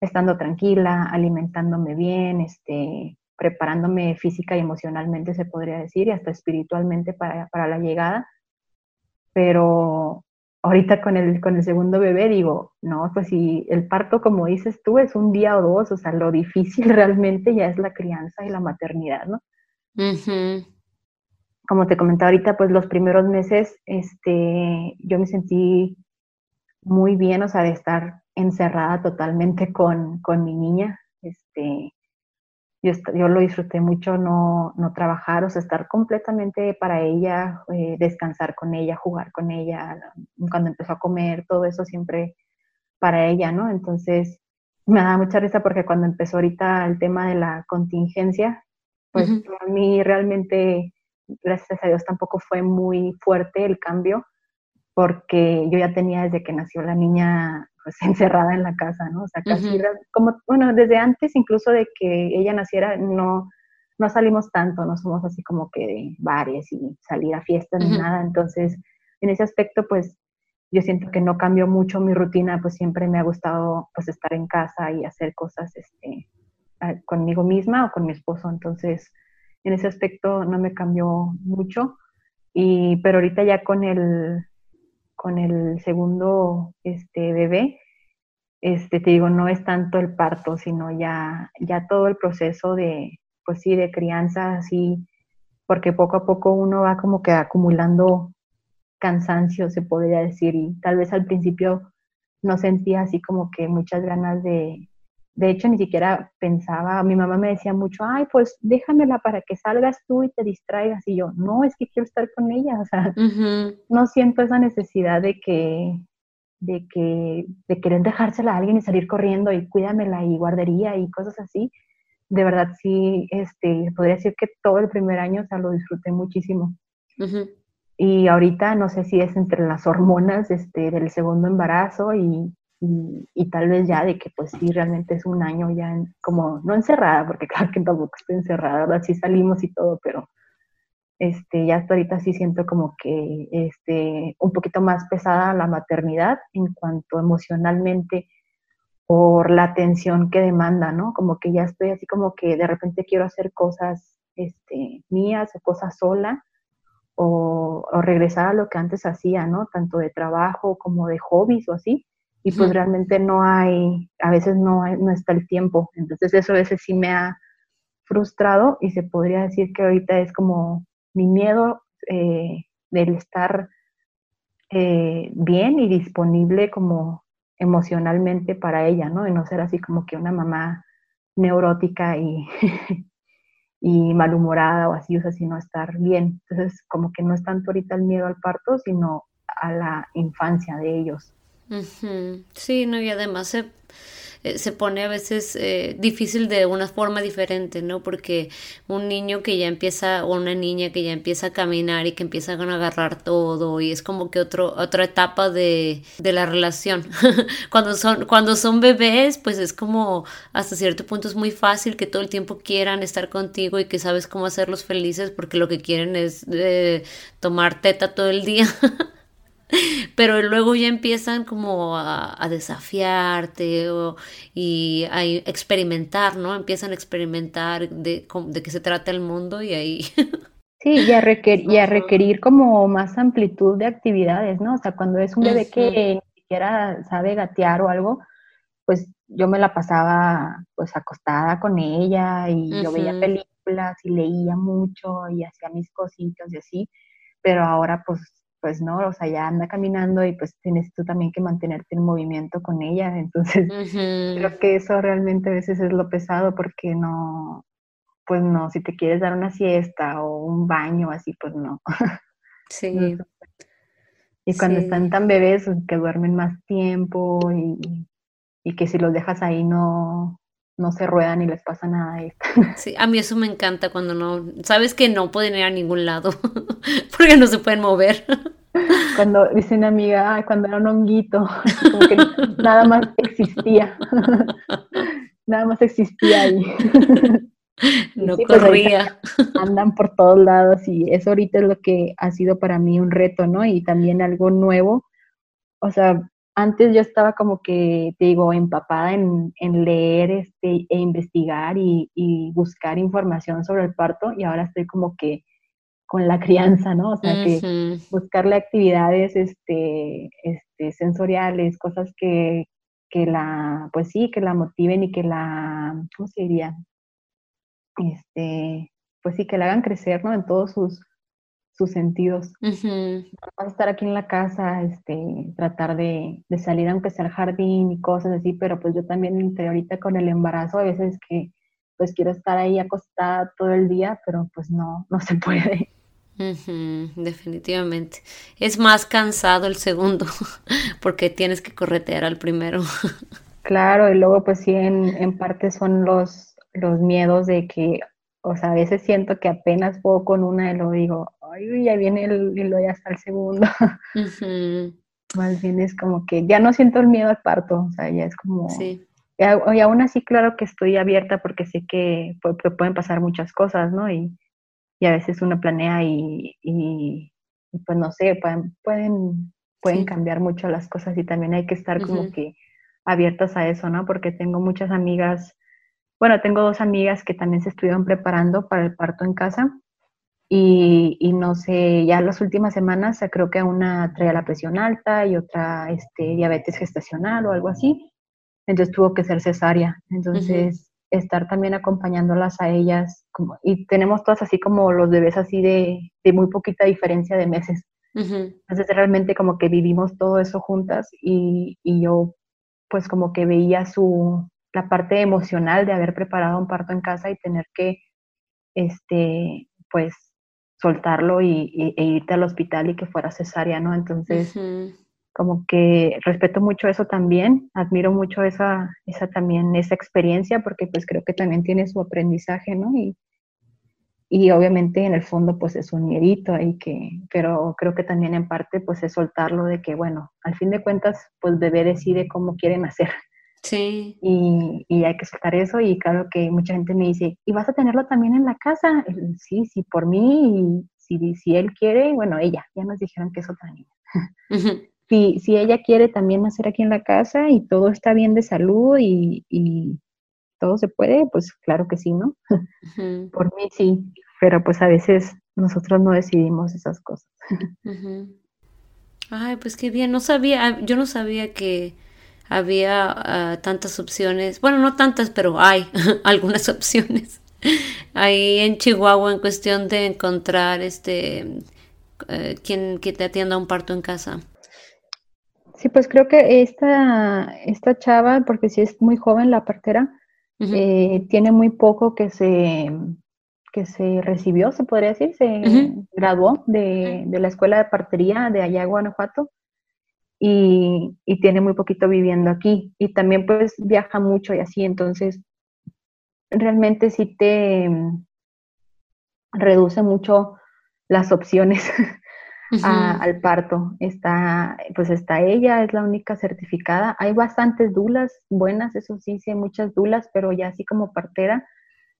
estando tranquila, alimentándome bien, este, preparándome física y emocionalmente, se podría decir, y hasta espiritualmente para, para la llegada. Pero ahorita con el, con el segundo bebé digo, no, pues si el parto, como dices tú, es un día o dos, o sea, lo difícil <laughs> realmente ya es la crianza y la maternidad, ¿no? Como te comentaba ahorita, pues los primeros meses, este, yo me sentí muy bien, o sea, de estar encerrada totalmente con, con mi niña, este, yo, lo disfruté mucho no, no, trabajar, o sea, estar completamente para ella, eh, descansar con ella, jugar con ella, cuando empezó a comer, todo eso siempre para ella, ¿no? Entonces, me da mucha risa porque cuando empezó ahorita el tema de la contingencia, pues a mí realmente, gracias a Dios, tampoco fue muy fuerte el cambio, porque yo ya tenía desde que nació la niña pues <laughs> encerrada en la casa, ¿no? O sea, casi como, bueno, desde antes incluso de que ella naciera, no, no salimos tanto, no somos así como que de bares y salir a fiestas ni nada, entonces en ese aspecto pues yo siento que no cambió mucho mi rutina, pues siempre me ha gustado pues estar en casa y hacer cosas este, conmigo misma o con mi esposo, entonces en ese aspecto no me cambió mucho, y, pero ahorita ya con el, con el segundo este, bebé, este, te digo, no es tanto el parto, sino ya, ya todo el proceso de, pues sí, de crianza, así, porque poco a poco uno va como que acumulando cansancio, se podría decir, y tal vez al principio no sentía así como que muchas ganas de, de hecho, ni siquiera pensaba, mi mamá me decía mucho, ay, pues déjamela para que salgas tú y te distraigas. Y yo, no, es que quiero estar con ella. <laughs> O sea, no siento esa necesidad de que, de que, de querer dejársela a alguien y salir corriendo y cuídamela y guardería y cosas así. De verdad, sí, este, podría decir que todo el primer año, o sea, lo disfruté muchísimo. Y ahorita no sé si es entre las hormonas este, del segundo embarazo y y, tal vez ya de que pues sí, realmente es un año ya como, no encerrada, porque <laughs> claro que tampoco estoy encerrada, ahora sí salimos y todo, pero este, ya hasta ahorita sí siento como que este, un poquito más pesada la maternidad en cuanto emocionalmente por la atención que demanda, ¿no? Como que ya estoy así como que de repente quiero hacer cosas este, mías o cosas sola o, o regresar a lo que antes hacía, ¿no? Tanto de trabajo como de hobbies o así y pues realmente no hay, a veces no, hay, no está el tiempo. Entonces eso a veces sí me ha frustrado y se podría decir que ahorita es como mi miedo eh, del estar eh, bien y disponible como emocionalmente para ella, ¿no? Y no ser así como que una mamá neurótica y, <laughs> y malhumorada o así, o sea, sino estar bien. Entonces, como que no es tanto ahorita el miedo al parto, sino a la infancia de ellos. Sí, no, y además se, eh, se pone a veces eh, difícil de una forma diferente, ¿no? Porque un niño que ya empieza, o una niña que ya empieza a caminar y que empieza a agarrar todo, y es como que otro, otra etapa de, de la relación. <laughs> cuando, son, cuando son bebés, pues es como hasta cierto punto es muy fácil que todo el tiempo quieran estar contigo y que sabes cómo hacerlos felices porque lo que quieren es eh, tomar teta todo el día. <laughs> <laughs> pero luego ya empiezan como a, desafiarte y a experimentar, ¿no? Empiezan a experimentar de, de qué se trata el mundo y ahí... <laughs> Sí, y a, requerir como más amplitud de actividades, ¿no? O sea, cuando es un bebé que ni siquiera sabe gatear o algo, pues yo me la pasaba pues acostada con ella y yo veía películas y leía mucho y hacía mis cositas y así, pero ahora pues pues no, o sea, ya anda caminando y pues tienes tú también que mantenerte en movimiento con ella. Entonces, <laughs> creo que eso realmente a veces es lo pesado porque no, pues no, si te quieres dar una siesta o un baño así, pues no. <laughs> Sí. y cuando están tan bebés, pues, que duermen más tiempo y, y que si los dejas ahí no, no se ruedan y les pasa nada. <laughs> Sí, a mí eso me encanta cuando no, sabes que no pueden ir a ningún lado <laughs> porque no se pueden mover. <laughs> Cuando dice una amiga, cuando era un honguito, como que nada más existía, nada más existía ahí. No pues, corría. andan por todos lados y eso ahorita es lo que ha sido para mí un reto, ¿no? Y también algo nuevo. O sea, antes yo estaba como que, te digo, empapada en, leer este, e investigar y, buscar información sobre el parto y ahora estoy como que con la <laughs> crianza, ¿no? O sea, que buscarle actividades este, este, sensoriales, cosas que, que la, pues sí, que la motiven y que la, ¿cómo se diría? Este, pues sí, que la hagan crecer, ¿no? En todos sus, sus sentidos. a estar aquí en la casa, este, tratar de, salir aunque sea al jardín y cosas así, pero pues yo también entre ahorita con el embarazo a veces que pues quiero estar ahí acostada todo el día, pero pues no, no se puede. definitivamente. Es más cansado el segundo <laughs> porque tienes que corretear al primero. claro, y luego pues sí, en, en parte son los, los miedos de que, o sea, a veces siento que apenas puedo con una y lo digo, ay, ya viene el, y luego ya está el segundo. <laughs> Más bien es como que ya no siento el miedo al parto, o sea, ya es como... Sí. Y, aún así, claro que estoy abierta porque sé que, pueden pasar muchas cosas, ¿no? Y, y a veces uno planea y, y, pues no sé, pueden, pueden, pueden cambiar mucho las cosas y también hay que estar como que abiertas a eso, ¿no? Porque tengo muchas amigas, bueno, tengo dos amigas que también se estuvieron preparando para el parto en casa y, y, no sé, ya las últimas semanas creo que una traía la presión alta y otra este, diabetes gestacional o algo así, entonces tuvo que ser cesárea. Entonces, estar también acompañándolas a ellas, como, y tenemos todas así como los bebés así de, de muy poquita diferencia de meses. Entonces realmente como que vivimos todo eso juntas y, y, yo pues como que veía su, la parte emocional de haber preparado un parto en casa y tener que, este, pues soltarlo y, e irte al hospital y que fuera cesárea, ¿no? Entonces, como que respeto mucho eso también, admiro mucho esa, esa también, esa experiencia, porque pues creo que también tiene su aprendizaje, ¿no? Y, y obviamente en el fondo pues es un miedito ahí que, pero creo que también en parte pues es soltarlo de que, bueno, al fin de cuentas pues bebé decide cómo quiere nacer. Sí. Y, y, hay que soltar eso y claro que mucha gente me dice, ¿y vas a tenerlo también en la casa? Sí, sí, por mí, y si, si él quiere, bueno, ella, ya nos dijeron que es otra niña <laughs> si, si ella quiere también nacer aquí en la casa y todo está bien de salud y, todo se puede, pues claro que sí, ¿no? <laughs> Por mí sí, pero pues a veces nosotros no decidimos esas cosas. <laughs> Ay, pues qué bien, no sabía, yo no sabía que había ah, tantas opciones, bueno, no tantas, pero hay <laughs> algunas opciones. Ahí en Chihuahua en cuestión de encontrar este eh, quien que te atienda un parto en casa. Sí, pues creo que esta, esta chava, porque si es muy joven la partera, eh, tiene muy poco que se, que se recibió, se podría decir, se graduó de, la escuela de partería de allá Guanajuato y, y, tiene muy poquito viviendo aquí. Y también pues viaja mucho y así, entonces realmente sí te reduce mucho las opciones <laughs> al parto. Está, pues está ella, es la única certificada. Hay bastantes dulas buenas, eso sí, sí hay muchas dulas, pero ya así como partera,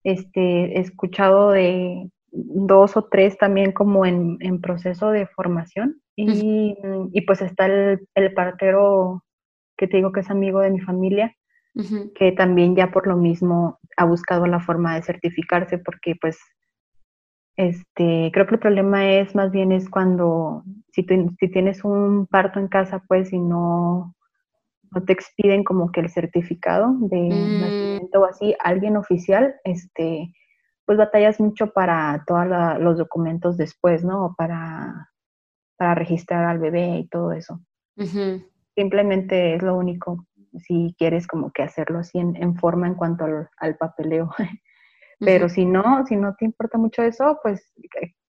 este, he escuchado de dos o tres también como en, proceso de formación. Y, pues está el, el, partero que te digo que es amigo de mi familia, que también ya por lo mismo ha buscado la forma de certificarse porque pues este, creo que el problema es más bien es cuando, si, si tienes un parto en casa, pues, y no, no te expiden como que el certificado de mm. nacimiento o así, alguien oficial, este, pues batallas mucho para todos los documentos después, ¿no? Para, para registrar al bebé y todo eso. Simplemente es lo único, si quieres como que hacerlo así en, forma en cuanto al, papeleo. <laughs> Pero si no, si no te importa mucho eso, pues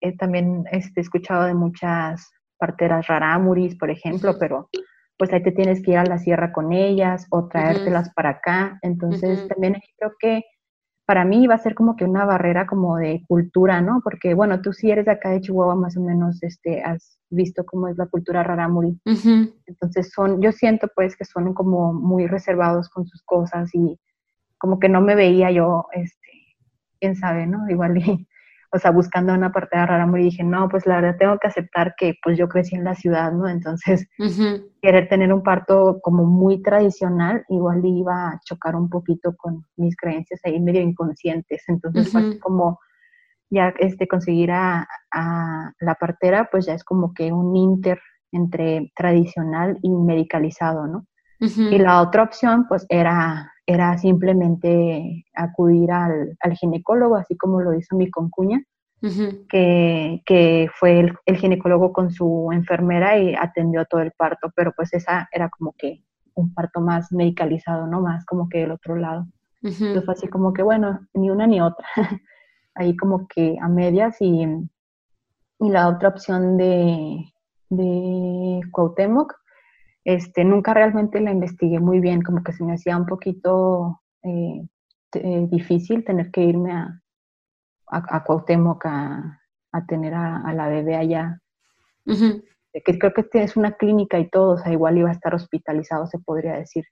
eh, también este, he escuchado de muchas parteras rarámuris, por ejemplo, pero pues ahí te tienes que ir a la sierra con ellas o traértelas para acá. Entonces también creo que para mí va a ser como que una barrera como de cultura, ¿no? Porque, bueno, tú sí eres de acá de Chihuahua, más o menos, este, has visto cómo es la cultura rarámuri. Entonces son, yo siento pues que son como muy reservados con sus cosas y como que no me veía yo, este, quién sabe, ¿no? Igual y o sea, buscando una partera rara, y dije, no, pues la verdad tengo que aceptar que pues yo crecí en la ciudad, ¿no? Entonces, querer tener un parto como muy tradicional, igual iba a chocar un poquito con mis creencias ahí medio inconscientes. Entonces, fue como ya este, conseguir a, la partera, pues ya es como que un inter entre tradicional y medicalizado, ¿no? Y la otra opción, pues, era era simplemente acudir al, ginecólogo, así como lo hizo mi concuña, que, fue el, ginecólogo con su enfermera y atendió todo el parto, pero pues esa era como que un parto más medicalizado, ¿no? Más como que del otro lado. Entonces fue así como que, bueno, ni una ni otra, <laughs> ahí como que a medias y, y la otra opción de, de Cuauhtémoc, este, nunca realmente la investigué muy bien, como que se me hacía un poquito eh, eh, difícil tener que irme a, a, a Cuauhtémoc a, tener a, la bebé allá. que creo que es una clínica y todo, o sea, igual iba a estar hospitalizado, se podría decir,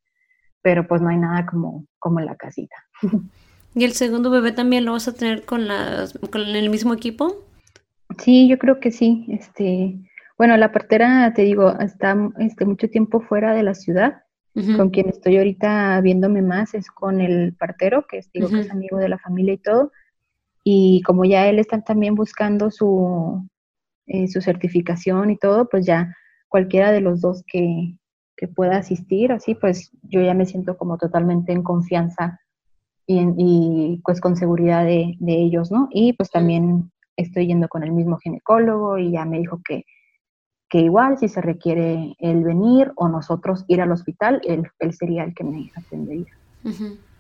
pero pues no hay nada como, como en la casita. <laughs> ¿Y el segundo bebé también lo vas a tener con, las, con el mismo equipo? Sí, yo creo que sí. Este, bueno, la partera, te digo, está este, mucho tiempo fuera de la ciudad. Con quien estoy ahorita viéndome más es con el partero, que es, digo, que es amigo de la familia y todo. Y como ya él está también buscando su, eh, su certificación y todo, pues ya cualquiera de los dos que, que, pueda asistir, así pues yo ya me siento como totalmente en confianza y, y pues con seguridad de, de, ellos, ¿no? Y pues también estoy yendo con el mismo ginecólogo y ya me dijo que que igual si se requiere el venir o nosotros ir al hospital, él, él sería el que me atendería.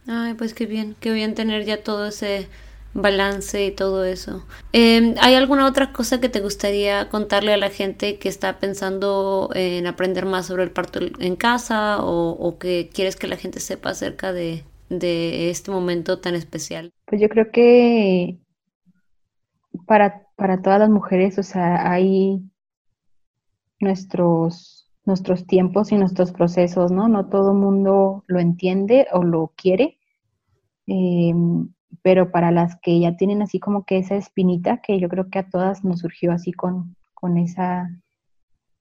Ay, pues qué bien, qué bien tener ya todo ese balance y todo eso. Em, ¿Hay alguna otra cosa que te gustaría contarle a la gente que está pensando en aprender más sobre el parto en casa o, que quieres que la gente sepa acerca de, de, este momento tan especial? Pues yo creo que para, para todas las mujeres, o sea, hay nuestros, nuestros tiempos y nuestros procesos, ¿no? No todo mundo lo entiende o lo quiere, em, pero para las que ya tienen así como que esa espinita, que yo creo que a todas nos surgió así con, con esa,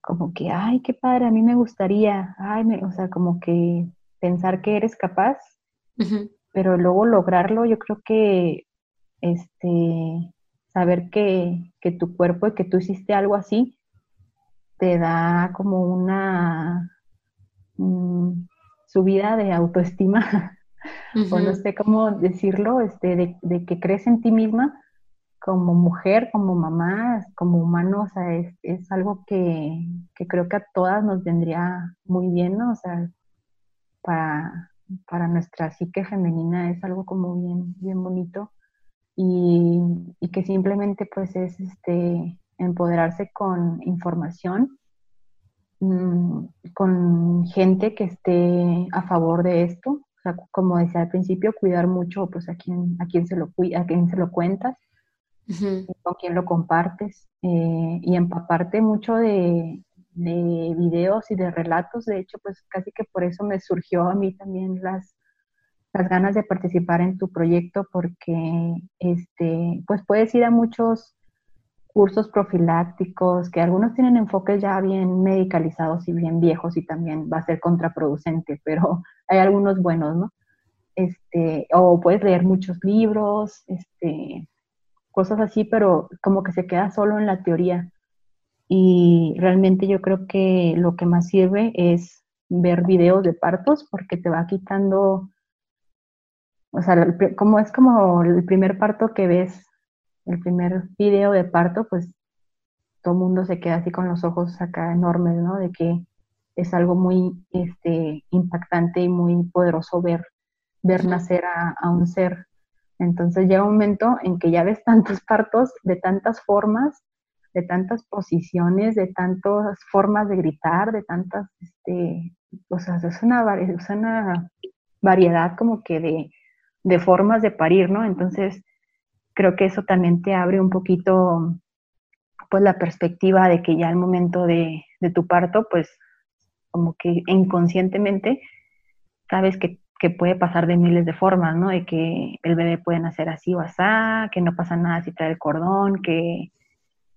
como que, ay, qué padre, a mí me gustaría, ay, o sea, como que pensar que eres capaz, pero luego lograrlo, yo creo que, este, saber que, que tu cuerpo y que tú hiciste algo así, te da como una mm, subida de autoestima, <laughs> o no sé cómo decirlo, este, de, que crees en ti misma como mujer, como mamá, como humano, o sea, es, algo que, creo que a todas nos vendría muy bien, ¿no? O sea, para, para nuestra psique femenina es algo como bien, bien bonito y, y que simplemente pues es este empoderarse con información, mm, con gente que esté a favor de esto. O sea, como decía al principio, cuidar mucho pues a quién, a quién se lo a quién se lo cuentas, con quién lo compartes, eh, y empaparte mucho de, de videos y de relatos. De hecho, pues casi que por eso me surgió a mí también las, las ganas de participar en tu proyecto, porque este, pues puedes ir a muchos cursos profilácticos, que algunos tienen enfoques ya bien medicalizados y bien viejos y también va a ser contraproducente, <laughs> pero hay algunos buenos, ¿no? Este, o puedes leer muchos libros, este, cosas así, pero como que se queda solo en la teoría. Y realmente yo creo que lo que más sirve es ver videos de partos porque te va quitando, o sea, como es como el primer parto que ves el primer video de parto, pues todo el mundo se queda así con los ojos acá enormes, ¿no? De que es algo muy este, impactante y muy poderoso ver, ver nacer a, a un ser. Entonces llega un momento en que ya ves <laughs> tantos partos de tantas formas, de tantas posiciones, de tantas formas de gritar, de tantas, este, o es una, es una variedad como que de, de formas de parir, ¿no? Entonces, creo que eso también te abre un poquito, pues, la perspectiva de que ya al momento de, tu parto, pues, como que inconscientemente sabes que, puede pasar de miles de formas, ¿no? De que el bebé puede nacer así o así, que no pasa nada si trae el cordón, que,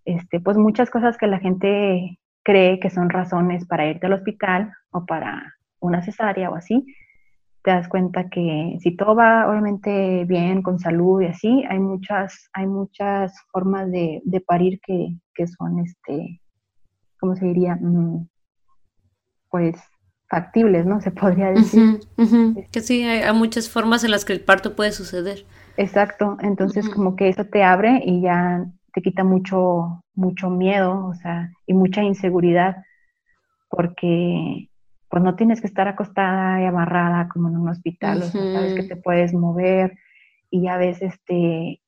este, pues, muchas cosas que la gente cree que son razones para irte al hospital o para una cesárea o así, te das cuenta que si todo va obviamente bien, con salud y así, hay muchas, hay muchas formas de, parir que, son, este, ¿cómo se diría? Mm, pues factibles, ¿no? Se podría decir. Que sí, hay, muchas formas en las que el parto puede suceder. Exacto, entonces como que eso te abre y ya te quita mucho, mucho miedo, o sea, y mucha inseguridad, porque pues no tienes que estar acostada y amarrada como en un hospital, o sea, sabes que te puedes mover y ya ves, este,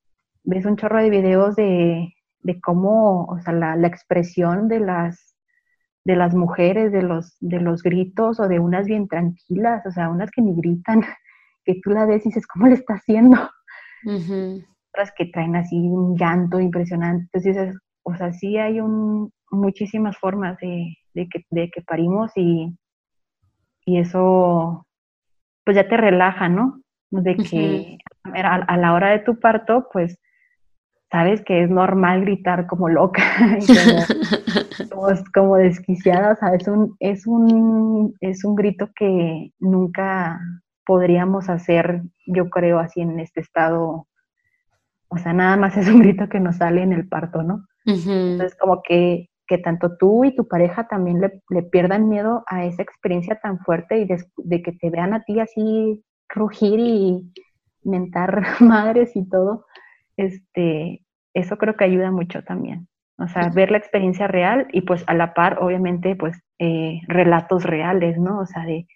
ves un chorro de videos de, de cómo, o sea, la, la, expresión de las, de las mujeres, de los, de los gritos o de unas bien tranquilas, o sea, unas que ni gritan, <laughs> que tú la ves y dices, ¿cómo le está haciendo? Otras que traen así un llanto impresionante. Entonces, o sea, sí hay un, muchísimas formas de, de, que, de que parimos y, y eso pues ya te relaja, ¿no? De que a, la hora de tu parto, pues sabes que es normal gritar como loca, <laughs> como, <laughs> como, desquiciada, o sea, es un, es, un, es un grito que nunca podríamos hacer, yo creo, así en este estado, o sea, nada más es un grito que nos sale en el parto, ¿no? Entonces, como que que tanto tú y tu pareja también le, pierdan miedo a esa experiencia tan fuerte y de, que te vean a ti así rugir y mentar <laughs> madres y todo, este, eso creo que ayuda mucho también. O sea, ver la experiencia real y pues a la par, obviamente, pues eh, relatos reales, ¿no? O sea, de,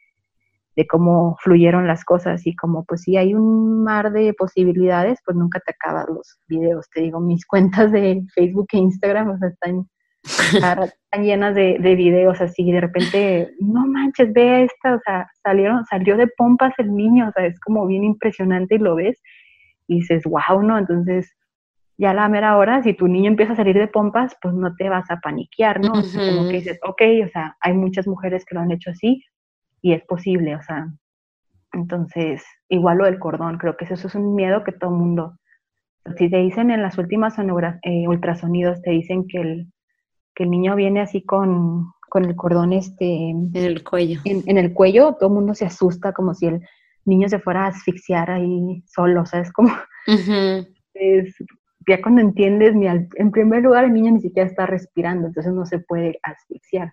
de cómo fluyeron las cosas y como pues si hay un mar de posibilidades, pues nunca te acabas los videos. Te digo, mis <laughs> cuentas de Facebook e Instagram, o sea, están <laughs> están llenas de, de, videos así, de repente, no manches, ve esta, o sea, salieron, salió de pompas el niño, o sea, es como bien impresionante y lo ves y dices, wow, ¿no? Entonces, ya a la mera hora, si tu niño empieza a salir de pompas, pues no te vas a paniquear, ¿no? como que dices, ok, o sea, hay muchas mujeres que lo han hecho así y es posible, o sea, entonces, igual lo del cordón, creo que eso es un miedo que todo el mundo, si te dicen en las últimas eh, ultrasonidos, te dicen que el que el niño viene así con, el cordón este, en el cuello. En, el cuello, todo el mundo se asusta como si el niño se fuera a asfixiar ahí solo, ¿sabes? <laughs> Como es, ya cuando entiendes, ni en primer lugar el niño ni siquiera está respirando, entonces no se puede asfixiar.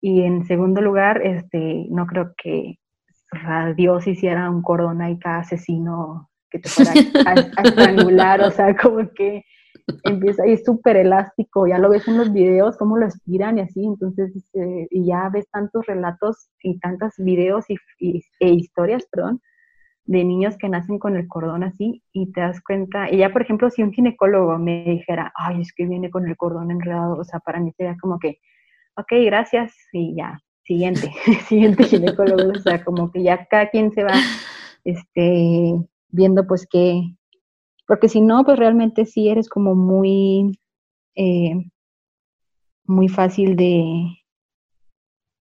Y en segundo lugar, este, no creo que Dios hiciera un cordón ahí cada asesino que te fuera a <laughs> estrangular, o sea, como que empieza y es súper elástico, ya lo ves en los videos, cómo lo estiran y así, entonces, eh, y ya ves tantos relatos y tantos videos y, e historias, perdón, de niños que nacen con el cordón así y te das cuenta, y ya por ejemplo, si un ginecólogo me dijera, ay, es que viene con el cordón enredado, o sea, para mí sería como que, ok, gracias, y ya, siguiente, <laughs> siguiente ginecólogo, o sea, como que ya cada quien se va, este, viendo pues qué, porque si no, pues realmente sí eres como muy, eh, muy fácil de,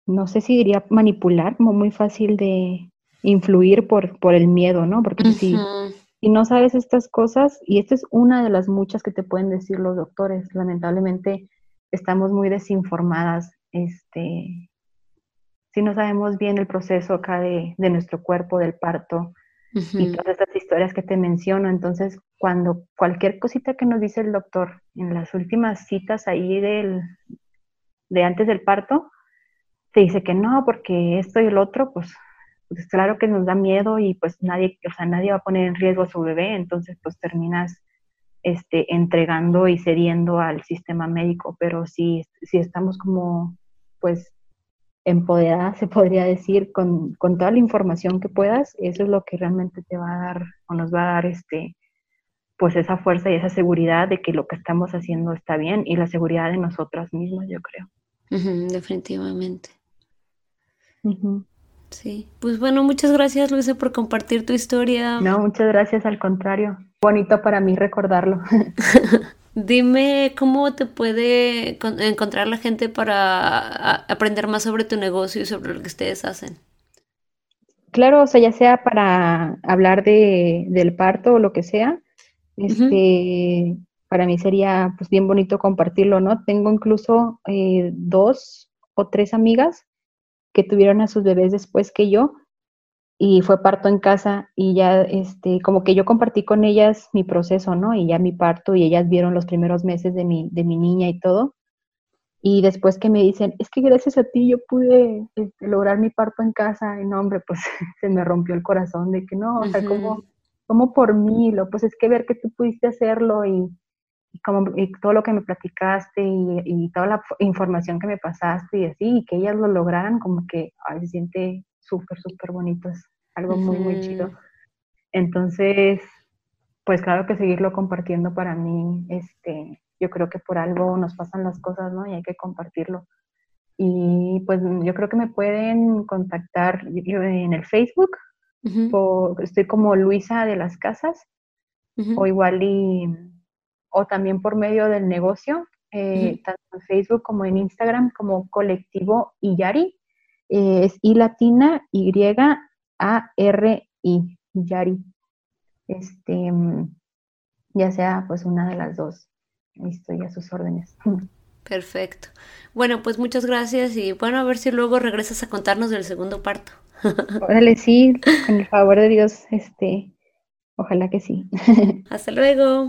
no sé si diría manipular, como muy fácil de influir por, por el miedo, ¿no? Porque si, si no sabes estas cosas, y esta es una de las muchas que te pueden decir los doctores, lamentablemente estamos muy desinformadas, este, si no sabemos bien el proceso acá de, de nuestro cuerpo, del parto, y todas estas historias que te menciono. Entonces, cuando cualquier cosita que nos dice el doctor en las últimas citas ahí del, de antes del parto, te dice que no, porque esto y el otro, pues, pues claro que nos da miedo y pues nadie, o sea, nadie va a poner en riesgo a su bebé, entonces pues terminas este, entregando y cediendo al sistema médico, pero si, si estamos como, pues, empoderada, se podría decir, con, con, toda la información que puedas, eso es lo que realmente te va a dar o nos va a dar este, pues esa fuerza y esa seguridad de que lo que estamos haciendo está bien y la seguridad de nosotras mismas, yo creo. definitivamente. Sí, pues bueno, muchas gracias Luisa por compartir tu historia. No, muchas gracias, al contrario. Bonito para mí recordarlo. <laughs> Dime cómo te puede encontrar la gente para aprender más sobre tu negocio y sobre lo que ustedes hacen. Claro, o sea, ya sea para hablar de, del parto o lo que sea, este, para mí sería pues bien bonito compartirlo, ¿no? Tengo incluso eh, dos o tres amigas que tuvieron a sus bebés después que yo y fue parto en casa y ya este como que yo compartí con ellas mi proceso, ¿no? Y ya mi parto y ellas vieron los primeros meses de mi, de mi niña y todo. Y después que me dicen, es que gracias a ti yo pude este, lograr mi parto en casa, y no, hombre, pues <laughs> se me rompió el corazón de que no, o sea, como, como por mí, lo, pues es que ver que tú pudiste hacerlo y, y como todo lo que me platicaste y, toda la información que me pasaste y así, y que ellas lo lograran, como que se siente súper, súper bonito, es algo muy, muy chido. Entonces, pues claro que seguirlo compartiendo para mí, este, yo creo que por algo nos pasan las cosas, ¿no? Y hay que compartirlo. Y pues yo creo que me pueden contactar en el Facebook, estoy como Luisa de las Casas, o igual y o también por medio del negocio, eh, tanto en Facebook como en Instagram, como colectivo Iyari. Eh, es I latina Y A R I, Yari. Este, ya sea pues una de las dos. Estoy a sus órdenes. <laughs> Perfecto. Bueno, pues muchas gracias y bueno, a ver si luego regresas a contarnos del segundo parto. <laughs> Órale, sí, con el favor de Dios, este, ojalá que sí. <laughs> Hasta luego.